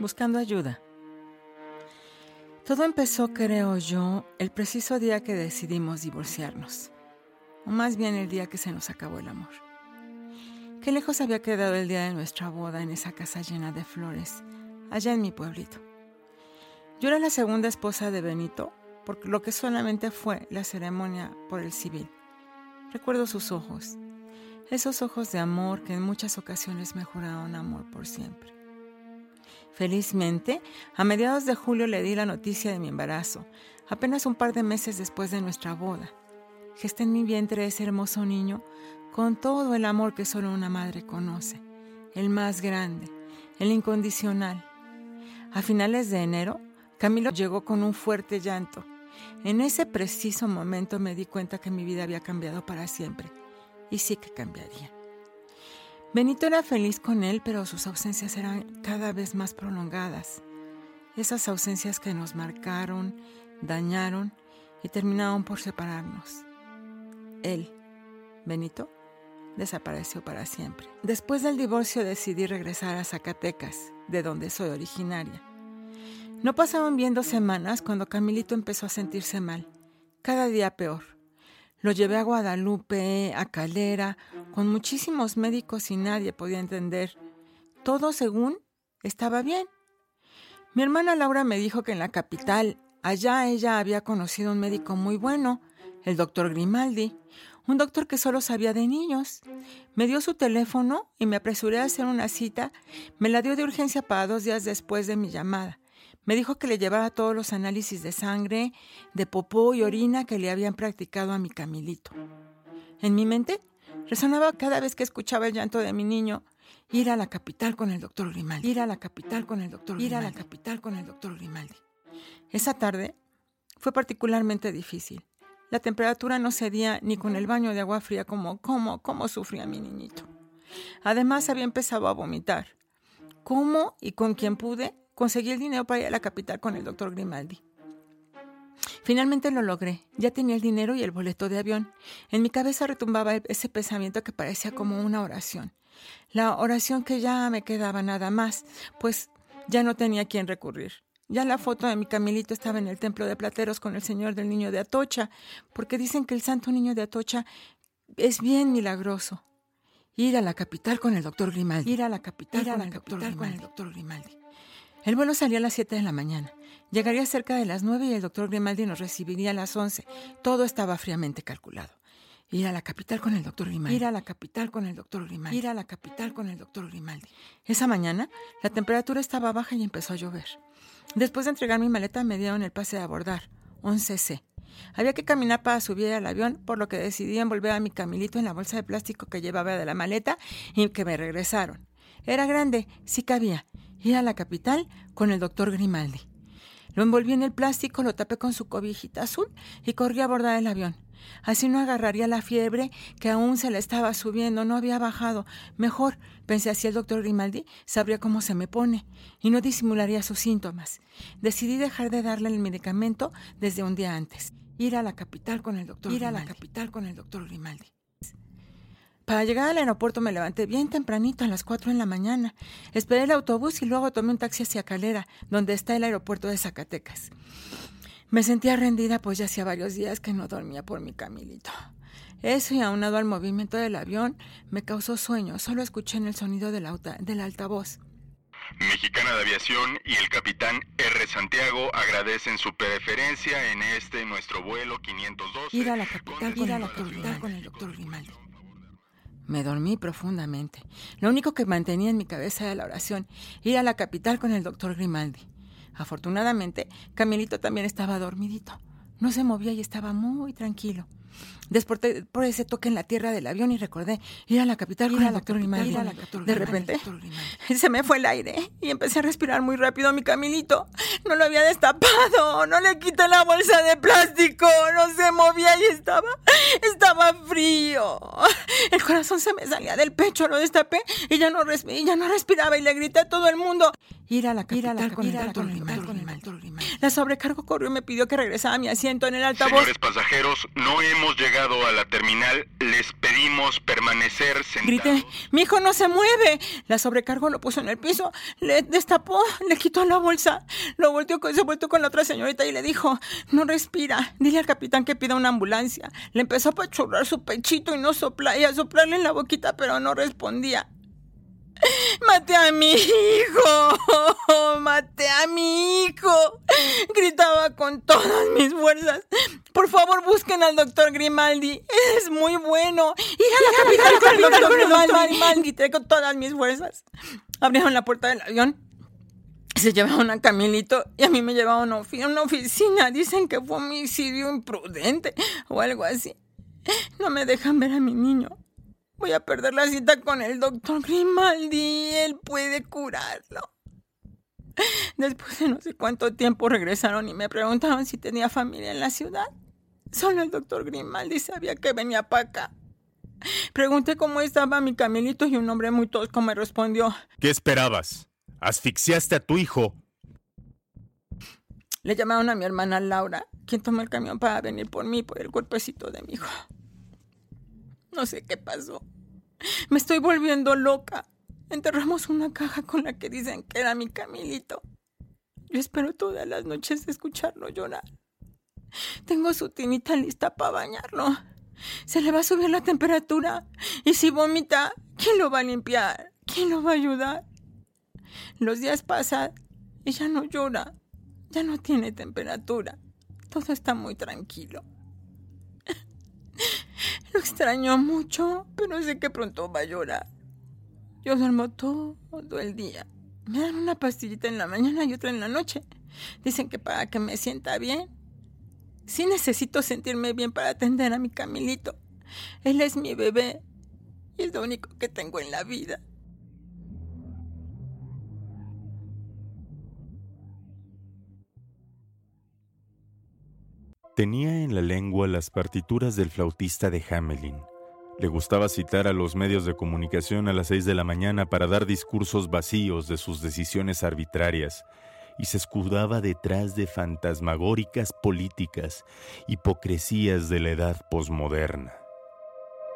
Buscando ayuda. Todo empezó, creo yo, el preciso día que decidimos divorciarnos, o más bien el día que se nos acabó el amor. Qué lejos había quedado el día de nuestra boda en esa casa llena de flores, allá en mi pueblito. Yo era la segunda esposa de Benito, por lo que solamente fue la ceremonia por el civil. Recuerdo sus ojos, esos ojos de amor que en muchas ocasiones me juraron amor por siempre. Felizmente, a mediados de julio le di la noticia de mi embarazo, apenas un par de meses después de nuestra boda. Gesté en mi vientre ese hermoso niño con todo el amor que solo una madre conoce, el más grande, el incondicional. A finales de enero, Camilo llegó con un fuerte llanto. En ese preciso momento me di cuenta que mi vida había cambiado para siempre, y sí que cambiaría. Benito era feliz con él, pero sus ausencias eran cada vez más prolongadas. Esas ausencias que nos marcaron, dañaron y terminaron por separarnos. Él, Benito, desapareció para siempre. Después del divorcio decidí regresar a Zacatecas, de donde soy originaria. No pasaron bien dos semanas cuando Camilito empezó a sentirse mal, cada día peor. Lo llevé a Guadalupe, a Calera, con muchísimos médicos y nadie podía entender. Todo según estaba bien. Mi hermana Laura me dijo que en la capital, allá ella había conocido un médico muy bueno, el doctor Grimaldi, un doctor que solo sabía de niños. Me dio su teléfono y me apresuré a hacer una cita. Me la dio de urgencia para dos días después de mi llamada. Me dijo que le llevara todos los análisis de sangre, de popó y orina que le habían practicado a mi Camilito. En mi mente resonaba cada vez que escuchaba el llanto de mi niño ir a la capital con el doctor Grimaldi. Ir a la capital con el doctor Ir a la capital con el doctor Grimaldi. Esa tarde fue particularmente difícil. La temperatura no cedía ni con el baño de agua fría como, como, como sufría mi niñito. Además había empezado a vomitar. ¿Cómo y con quién pude? conseguí el dinero para ir a la capital con el doctor Grimaldi. Finalmente lo logré. Ya tenía el dinero y el boleto de avión. En mi cabeza retumbaba ese pensamiento que parecía como una oración. La oración que ya me quedaba nada más, pues ya no tenía a quién recurrir. Ya la foto de mi Camilito estaba en el templo de Plateros con el Señor del Niño de Atocha, porque dicen que el Santo Niño de Atocha es bien milagroso. Ir a la capital con el doctor Grimaldi. Ir a la capital, con, el doctor Grimaldi. El vuelo salía a las 7 de la mañana. Llegaría cerca de las 9 y el doctor Grimaldi nos recibiría a las 11. Todo estaba fríamente calculado. Ir a la capital con el doctor Grimaldi. Ir a la capital con el doctor Grimaldi. Ir a la capital con el doctor Grimaldi. Esa mañana, la temperatura estaba baja y empezó a llover. Después de entregar mi maleta, me dieron el pase de abordar, 11C. Había que caminar para subir al avión, por lo que decidí envolver a mi Camilito en la bolsa de plástico que llevaba de la maleta y que me regresaron. Era grande, sí cabía, ir a la capital con el doctor Grimaldi. Lo envolví en el plástico, lo tapé con su cobijita azul y corrí a abordar el avión. Así no agarraría la fiebre que aún se le estaba subiendo, no había bajado. Mejor, pensé así el doctor Grimaldi, sabría cómo se me pone y no disimularía sus síntomas. Decidí dejar de darle el medicamento desde un día antes. Ir a la capital con el doctor Ir a la capital con el doctor Grimaldi. Para llegar al aeropuerto me levanté bien tempranito, a las 4 de la mañana. Esperé el autobús y luego tomé un taxi hacia Calera, donde está el aeropuerto de Zacatecas. Me sentía rendida, pues ya hacía varios días que no dormía por mi Camilito. Eso y aunado al movimiento del avión me causó sueño. Solo escuché en el sonido del, del altavoz. Mexicana de Aviación y el capitán R. Santiago agradecen su preferencia en este nuestro vuelo 512. Ir a la capital, ir a la capital con el doctor Grimaldi. Me dormí profundamente. Lo único que mantenía en mi cabeza era la oración, ir a la capital con el doctor Grimaldi. Afortunadamente, Camilito también estaba dormidito. No se movía y estaba muy tranquilo. Desperté por ese toque en la tierra del avión y recordé ir a la capital ir con el doctor Grimaldi. De repente, se me fue el aire y empecé a respirar muy rápido a mi Camilito. No lo había destapado, no le quité la bolsa de plástico, no se movía y estaba, estaba frío. El corazón se me salía del pecho, lo destapé y ya no, ya no respiraba y le grité a todo el mundo. Ir a la capital, doctor Grimaldi. La sobrecargo corrió y me pidió que regresara a mi asiento en el altavoz. Señores pasajeros, no hemos llegado a la terminal. Les pedimos permanecer sentados. Grité, mi hijo no se mueve. La sobrecargo lo puso en el piso, le destapó, le quitó la bolsa, lo volteó, se volteó con la otra señorita y le dijo, no respira, dile al capitán que pida una ambulancia. Le empezó a pachurrar su pechito y no sopla, y a soplarle en la boquita, pero no respondía. Maté a mi hijo, maté a mi hijo. Gritaba con todas mis fuerzas. Por favor, busquen al doctor Grimaldi. Es muy bueno. Ir a la capital con el doctor Grimaldi. Grité con todas mis fuerzas. Abrieron la puerta del avión. Se llevaron a Camilito y a mí me llevaron a una oficina. Dicen que fue homicidio imprudente o algo así. No me dejan ver a mi niño. Voy a perder la cita con el doctor Grimaldi. Él puede curarlo. Después de no sé cuánto tiempo regresaron y me preguntaron si tenía familia en la ciudad. Solo el doctor Grimaldi sabía que venía para acá. Pregunté cómo estaba mi Camilito y un hombre muy tosco me respondió. ¿Qué esperabas? ¿Asfixiaste a tu hijo? Le llamaron a mi hermana Laura, quien tomó el camión para venir por mí por el cuerpecito de mi hijo. No sé qué pasó. Me estoy volviendo loca. Enterramos una caja con la que dicen que era mi Camilito. Yo espero todas las noches escucharlo llorar. Tengo su tinita lista para bañarlo. Se le va a subir la temperatura. Y si vomita, ¿quién lo va a limpiar? ¿Quién lo va a ayudar? Los días pasan y ya no llora. Ya no tiene temperatura. Todo está muy tranquilo. Lo extraño mucho, pero sé que pronto va a llorar. Yo duermo todo el día. Me dan una pastillita en la mañana y otra en la noche. Dicen que para que me sienta bien. Sí necesito sentirme bien para atender a mi Camilito. Él es mi bebé y es lo único que tengo en la vida. Tenía en la lengua las partituras del flautista de Hamelin. Le gustaba citar a los medios de comunicación a las seis de la mañana para dar discursos vacíos de sus decisiones arbitrarias y se escudaba detrás de fantasmagóricas políticas, hipocresías de la edad posmoderna.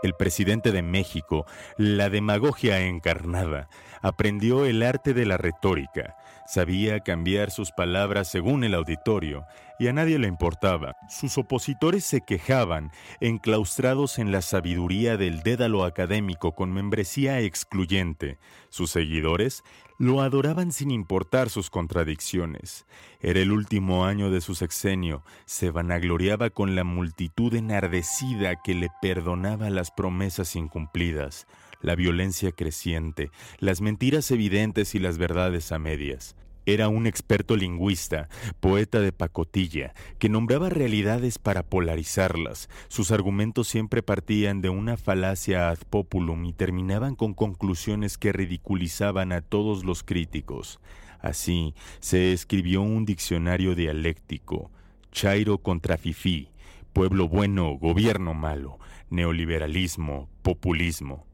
El presidente de México, la demagogia encarnada, aprendió el arte de la retórica, sabía cambiar sus palabras según el auditorio y a nadie le importaba. Sus opositores se quejaban, enclaustrados en la sabiduría del dédalo académico con membresía excluyente. Sus seguidores lo adoraban sin importar sus contradicciones. Era el último año de su sexenio, se vanagloriaba con la multitud enardecida que le perdonaba las promesas incumplidas la violencia creciente, las mentiras evidentes y las verdades a medias. Era un experto lingüista, poeta de pacotilla, que nombraba realidades para polarizarlas. Sus argumentos siempre partían de una falacia ad populum y terminaban con conclusiones que ridiculizaban a todos los críticos. Así se escribió un diccionario dialéctico, Chairo contra Fifí, pueblo bueno, gobierno malo, neoliberalismo, populismo.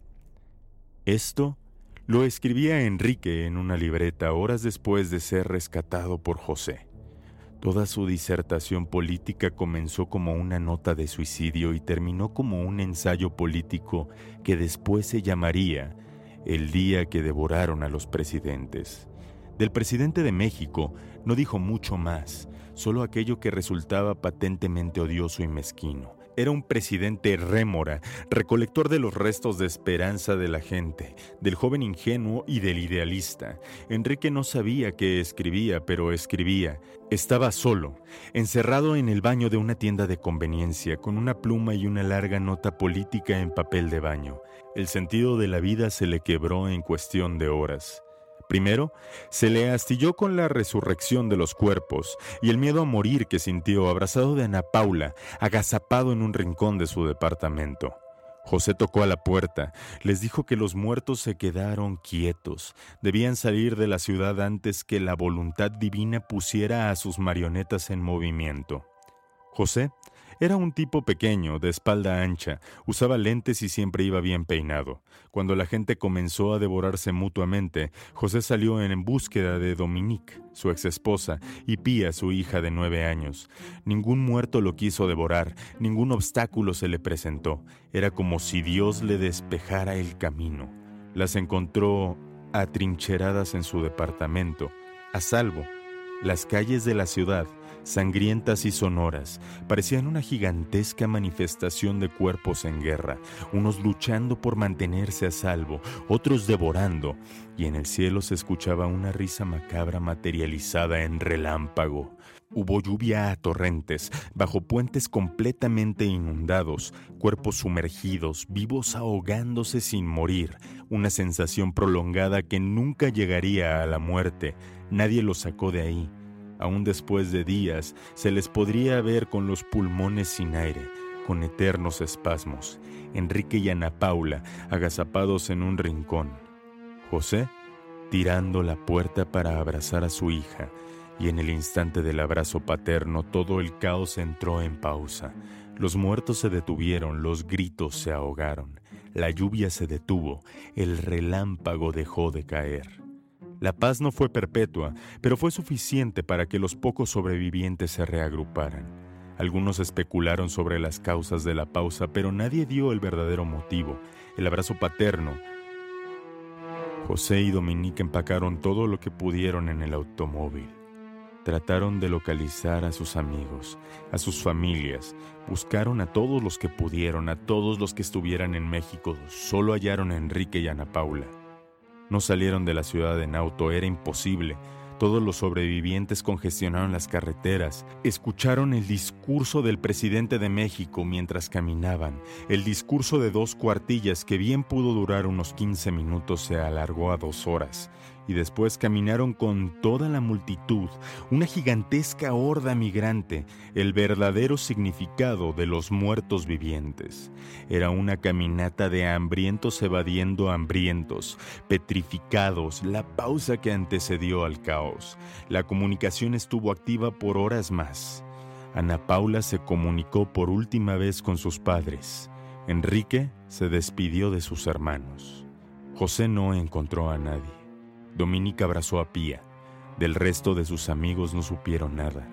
Esto lo escribía Enrique en una libreta horas después de ser rescatado por José. Toda su disertación política comenzó como una nota de suicidio y terminó como un ensayo político que después se llamaría El día que devoraron a los presidentes. Del presidente de México no dijo mucho más, solo aquello que resultaba patentemente odioso y mezquino. Era un presidente rémora, recolector de los restos de esperanza de la gente, del joven ingenuo y del idealista. Enrique no sabía qué escribía, pero escribía. Estaba solo, encerrado en el baño de una tienda de conveniencia, con una pluma y una larga nota política en papel de baño. El sentido de la vida se le quebró en cuestión de horas. Primero, se le astilló con la resurrección de los cuerpos y el miedo a morir que sintió abrazado de Ana Paula, agazapado en un rincón de su departamento. José tocó a la puerta, les dijo que los muertos se quedaron quietos, debían salir de la ciudad antes que la voluntad divina pusiera a sus marionetas en movimiento. José era un tipo pequeño, de espalda ancha, usaba lentes y siempre iba bien peinado. Cuando la gente comenzó a devorarse mutuamente, José salió en búsqueda de Dominique, su exesposa, y Pía, su hija de nueve años. Ningún muerto lo quiso devorar, ningún obstáculo se le presentó. Era como si Dios le despejara el camino. Las encontró atrincheradas en su departamento, a salvo. Las calles de la ciudad sangrientas y sonoras, parecían una gigantesca manifestación de cuerpos en guerra, unos luchando por mantenerse a salvo, otros devorando, y en el cielo se escuchaba una risa macabra materializada en relámpago. Hubo lluvia a torrentes, bajo puentes completamente inundados, cuerpos sumergidos, vivos ahogándose sin morir, una sensación prolongada que nunca llegaría a la muerte. Nadie lo sacó de ahí aún después de días, se les podría ver con los pulmones sin aire, con eternos espasmos, Enrique y Ana Paula agazapados en un rincón, José tirando la puerta para abrazar a su hija, y en el instante del abrazo paterno todo el caos entró en pausa. Los muertos se detuvieron, los gritos se ahogaron, la lluvia se detuvo, el relámpago dejó de caer. La paz no fue perpetua, pero fue suficiente para que los pocos sobrevivientes se reagruparan. Algunos especularon sobre las causas de la pausa, pero nadie dio el verdadero motivo, el abrazo paterno. José y Dominique empacaron todo lo que pudieron en el automóvil. Trataron de localizar a sus amigos, a sus familias, buscaron a todos los que pudieron, a todos los que estuvieran en México, solo hallaron a Enrique y Ana Paula. No salieron de la ciudad en auto, era imposible. Todos los sobrevivientes congestionaron las carreteras, escucharon el discurso del presidente de México mientras caminaban. El discurso de dos cuartillas que bien pudo durar unos 15 minutos se alargó a dos horas y después caminaron con toda la multitud, una gigantesca horda migrante, el verdadero significado de los muertos vivientes. Era una caminata de hambrientos evadiendo hambrientos, petrificados, la pausa que antecedió al caos. La comunicación estuvo activa por horas más. Ana Paula se comunicó por última vez con sus padres. Enrique se despidió de sus hermanos. José no encontró a nadie. Dominica abrazó a Pía. Del resto de sus amigos no supieron nada.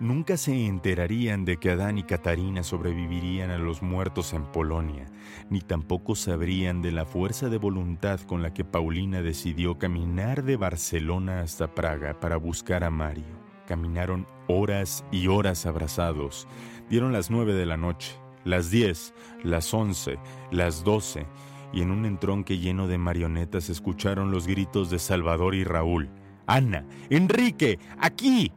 Nunca se enterarían de que Adán y Catarina sobrevivirían a los muertos en Polonia, ni tampoco sabrían de la fuerza de voluntad con la que Paulina decidió caminar de Barcelona hasta Praga para buscar a Mario. Caminaron horas y horas abrazados. Dieron las nueve de la noche, las diez, las once, las doce, y en un entronque lleno de marionetas escucharon los gritos de Salvador y Raúl. Ana, Enrique, aquí.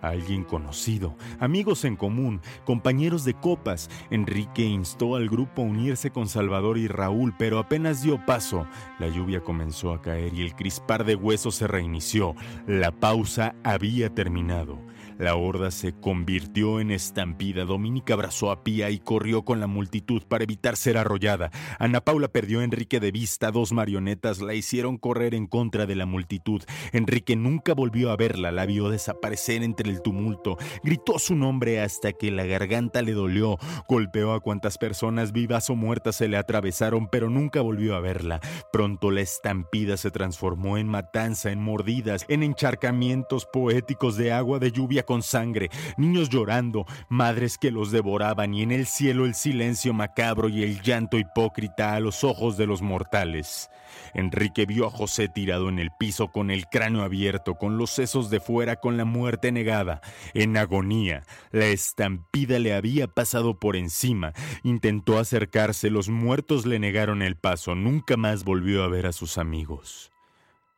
Alguien conocido, amigos en común, compañeros de copas. Enrique instó al grupo a unirse con Salvador y Raúl, pero apenas dio paso, la lluvia comenzó a caer y el crispar de huesos se reinició. La pausa había terminado. La horda se convirtió en estampida. Dominica abrazó a Pía y corrió con la multitud para evitar ser arrollada. Ana Paula perdió a Enrique de vista. Dos marionetas la hicieron correr en contra de la multitud. Enrique nunca volvió a verla. La vio desaparecer entre el tumulto. Gritó su nombre hasta que la garganta le dolió. Golpeó a cuantas personas vivas o muertas se le atravesaron, pero nunca volvió a verla. Pronto la estampida se transformó en matanza, en mordidas, en encharcamientos poéticos de agua de lluvia con sangre, niños llorando, madres que los devoraban y en el cielo el silencio macabro y el llanto hipócrita a los ojos de los mortales. Enrique vio a José tirado en el piso con el cráneo abierto, con los sesos de fuera, con la muerte negada, en agonía. La estampida le había pasado por encima. Intentó acercarse, los muertos le negaron el paso, nunca más volvió a ver a sus amigos.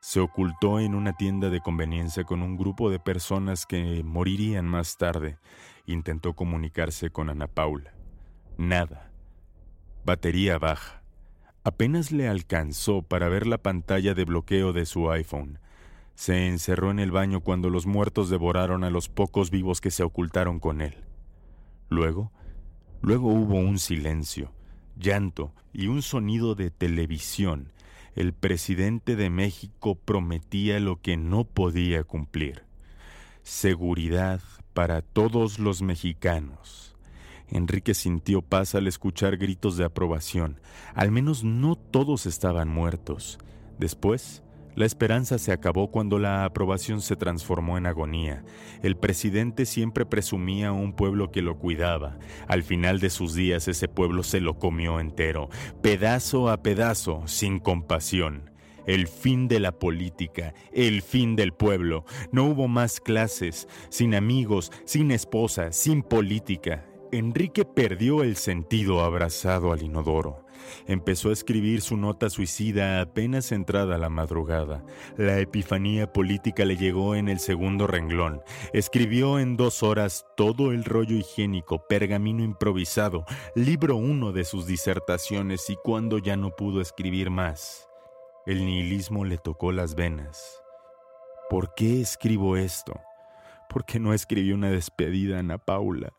Se ocultó en una tienda de conveniencia con un grupo de personas que morirían más tarde. Intentó comunicarse con Ana Paula. Nada. Batería baja. Apenas le alcanzó para ver la pantalla de bloqueo de su iPhone. Se encerró en el baño cuando los muertos devoraron a los pocos vivos que se ocultaron con él. Luego, luego hubo un silencio, llanto y un sonido de televisión. El presidente de México prometía lo que no podía cumplir. Seguridad para todos los mexicanos. Enrique sintió paz al escuchar gritos de aprobación. Al menos no todos estaban muertos. Después, la esperanza se acabó cuando la aprobación se transformó en agonía. El presidente siempre presumía un pueblo que lo cuidaba. Al final de sus días ese pueblo se lo comió entero, pedazo a pedazo, sin compasión. El fin de la política, el fin del pueblo. No hubo más clases, sin amigos, sin esposa, sin política. Enrique perdió el sentido abrazado al inodoro. Empezó a escribir su nota suicida apenas entrada la madrugada. La epifanía política le llegó en el segundo renglón. Escribió en dos horas todo el rollo higiénico, pergamino improvisado, libro uno de sus disertaciones y cuando ya no pudo escribir más, el nihilismo le tocó las venas. ¿Por qué escribo esto? ¿Por qué no escribí una despedida a Ana Paula?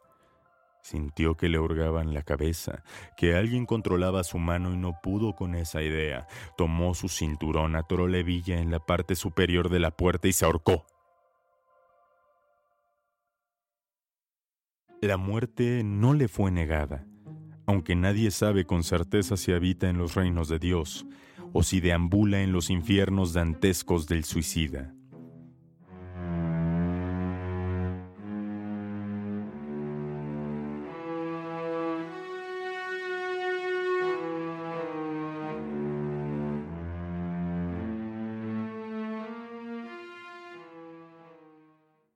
Sintió que le hurgaban la cabeza, que alguien controlaba su mano y no pudo con esa idea. Tomó su cinturón, atoró la hebilla en la parte superior de la puerta y se ahorcó. La muerte no le fue negada, aunque nadie sabe con certeza si habita en los reinos de Dios o si deambula en los infiernos dantescos del suicida.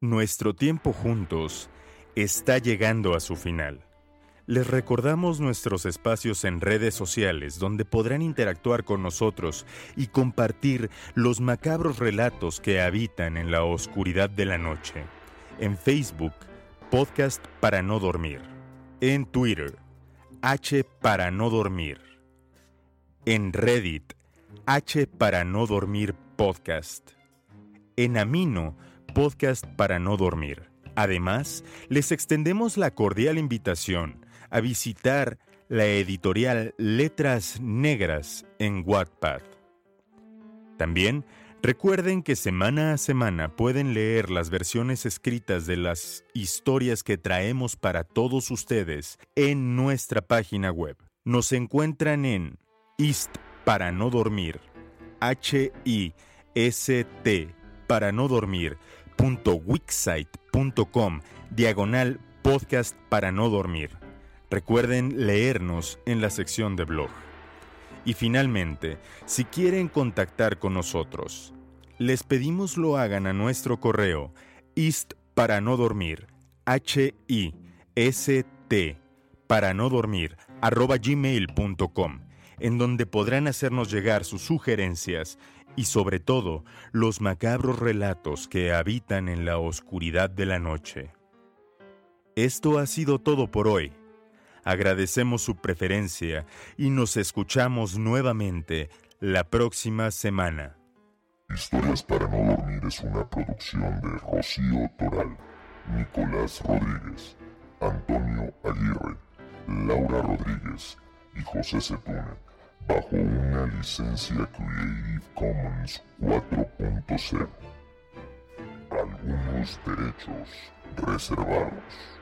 Nuestro tiempo juntos está llegando a su final. Les recordamos nuestros espacios en redes sociales donde podrán interactuar con nosotros y compartir los macabros relatos que habitan en la oscuridad de la noche. En Facebook, Podcast para no dormir. En Twitter, H para no dormir. En Reddit, H para no dormir podcast. En Amino, podcast para no dormir. Además, les extendemos la cordial invitación a visitar la editorial Letras Negras en Wattpad. También recuerden que semana a semana pueden leer las versiones escritas de las historias que traemos para todos ustedes en nuestra página web. Nos encuentran en Ist para no dormir, H-I-S-T para no dormir www.wixsite.com diagonal podcast para no dormir. Recuerden leernos en la sección de blog. Y finalmente, si quieren contactar con nosotros, les pedimos lo hagan a nuestro correo ist para no dormir, h i s t para no dormir arroba gmail.com, en donde podrán hacernos llegar sus sugerencias y sobre todo los macabros relatos que habitan en la oscuridad de la noche. Esto ha sido todo por hoy. Agradecemos su preferencia y nos escuchamos nuevamente la próxima semana. Historias para no dormir es una producción de Rocío Toral. Nicolás Rodríguez, Antonio Aguirre, Laura Rodríguez y José Setúne, bajo una licencia Creative Commons 4.0. Algunos derechos reservados.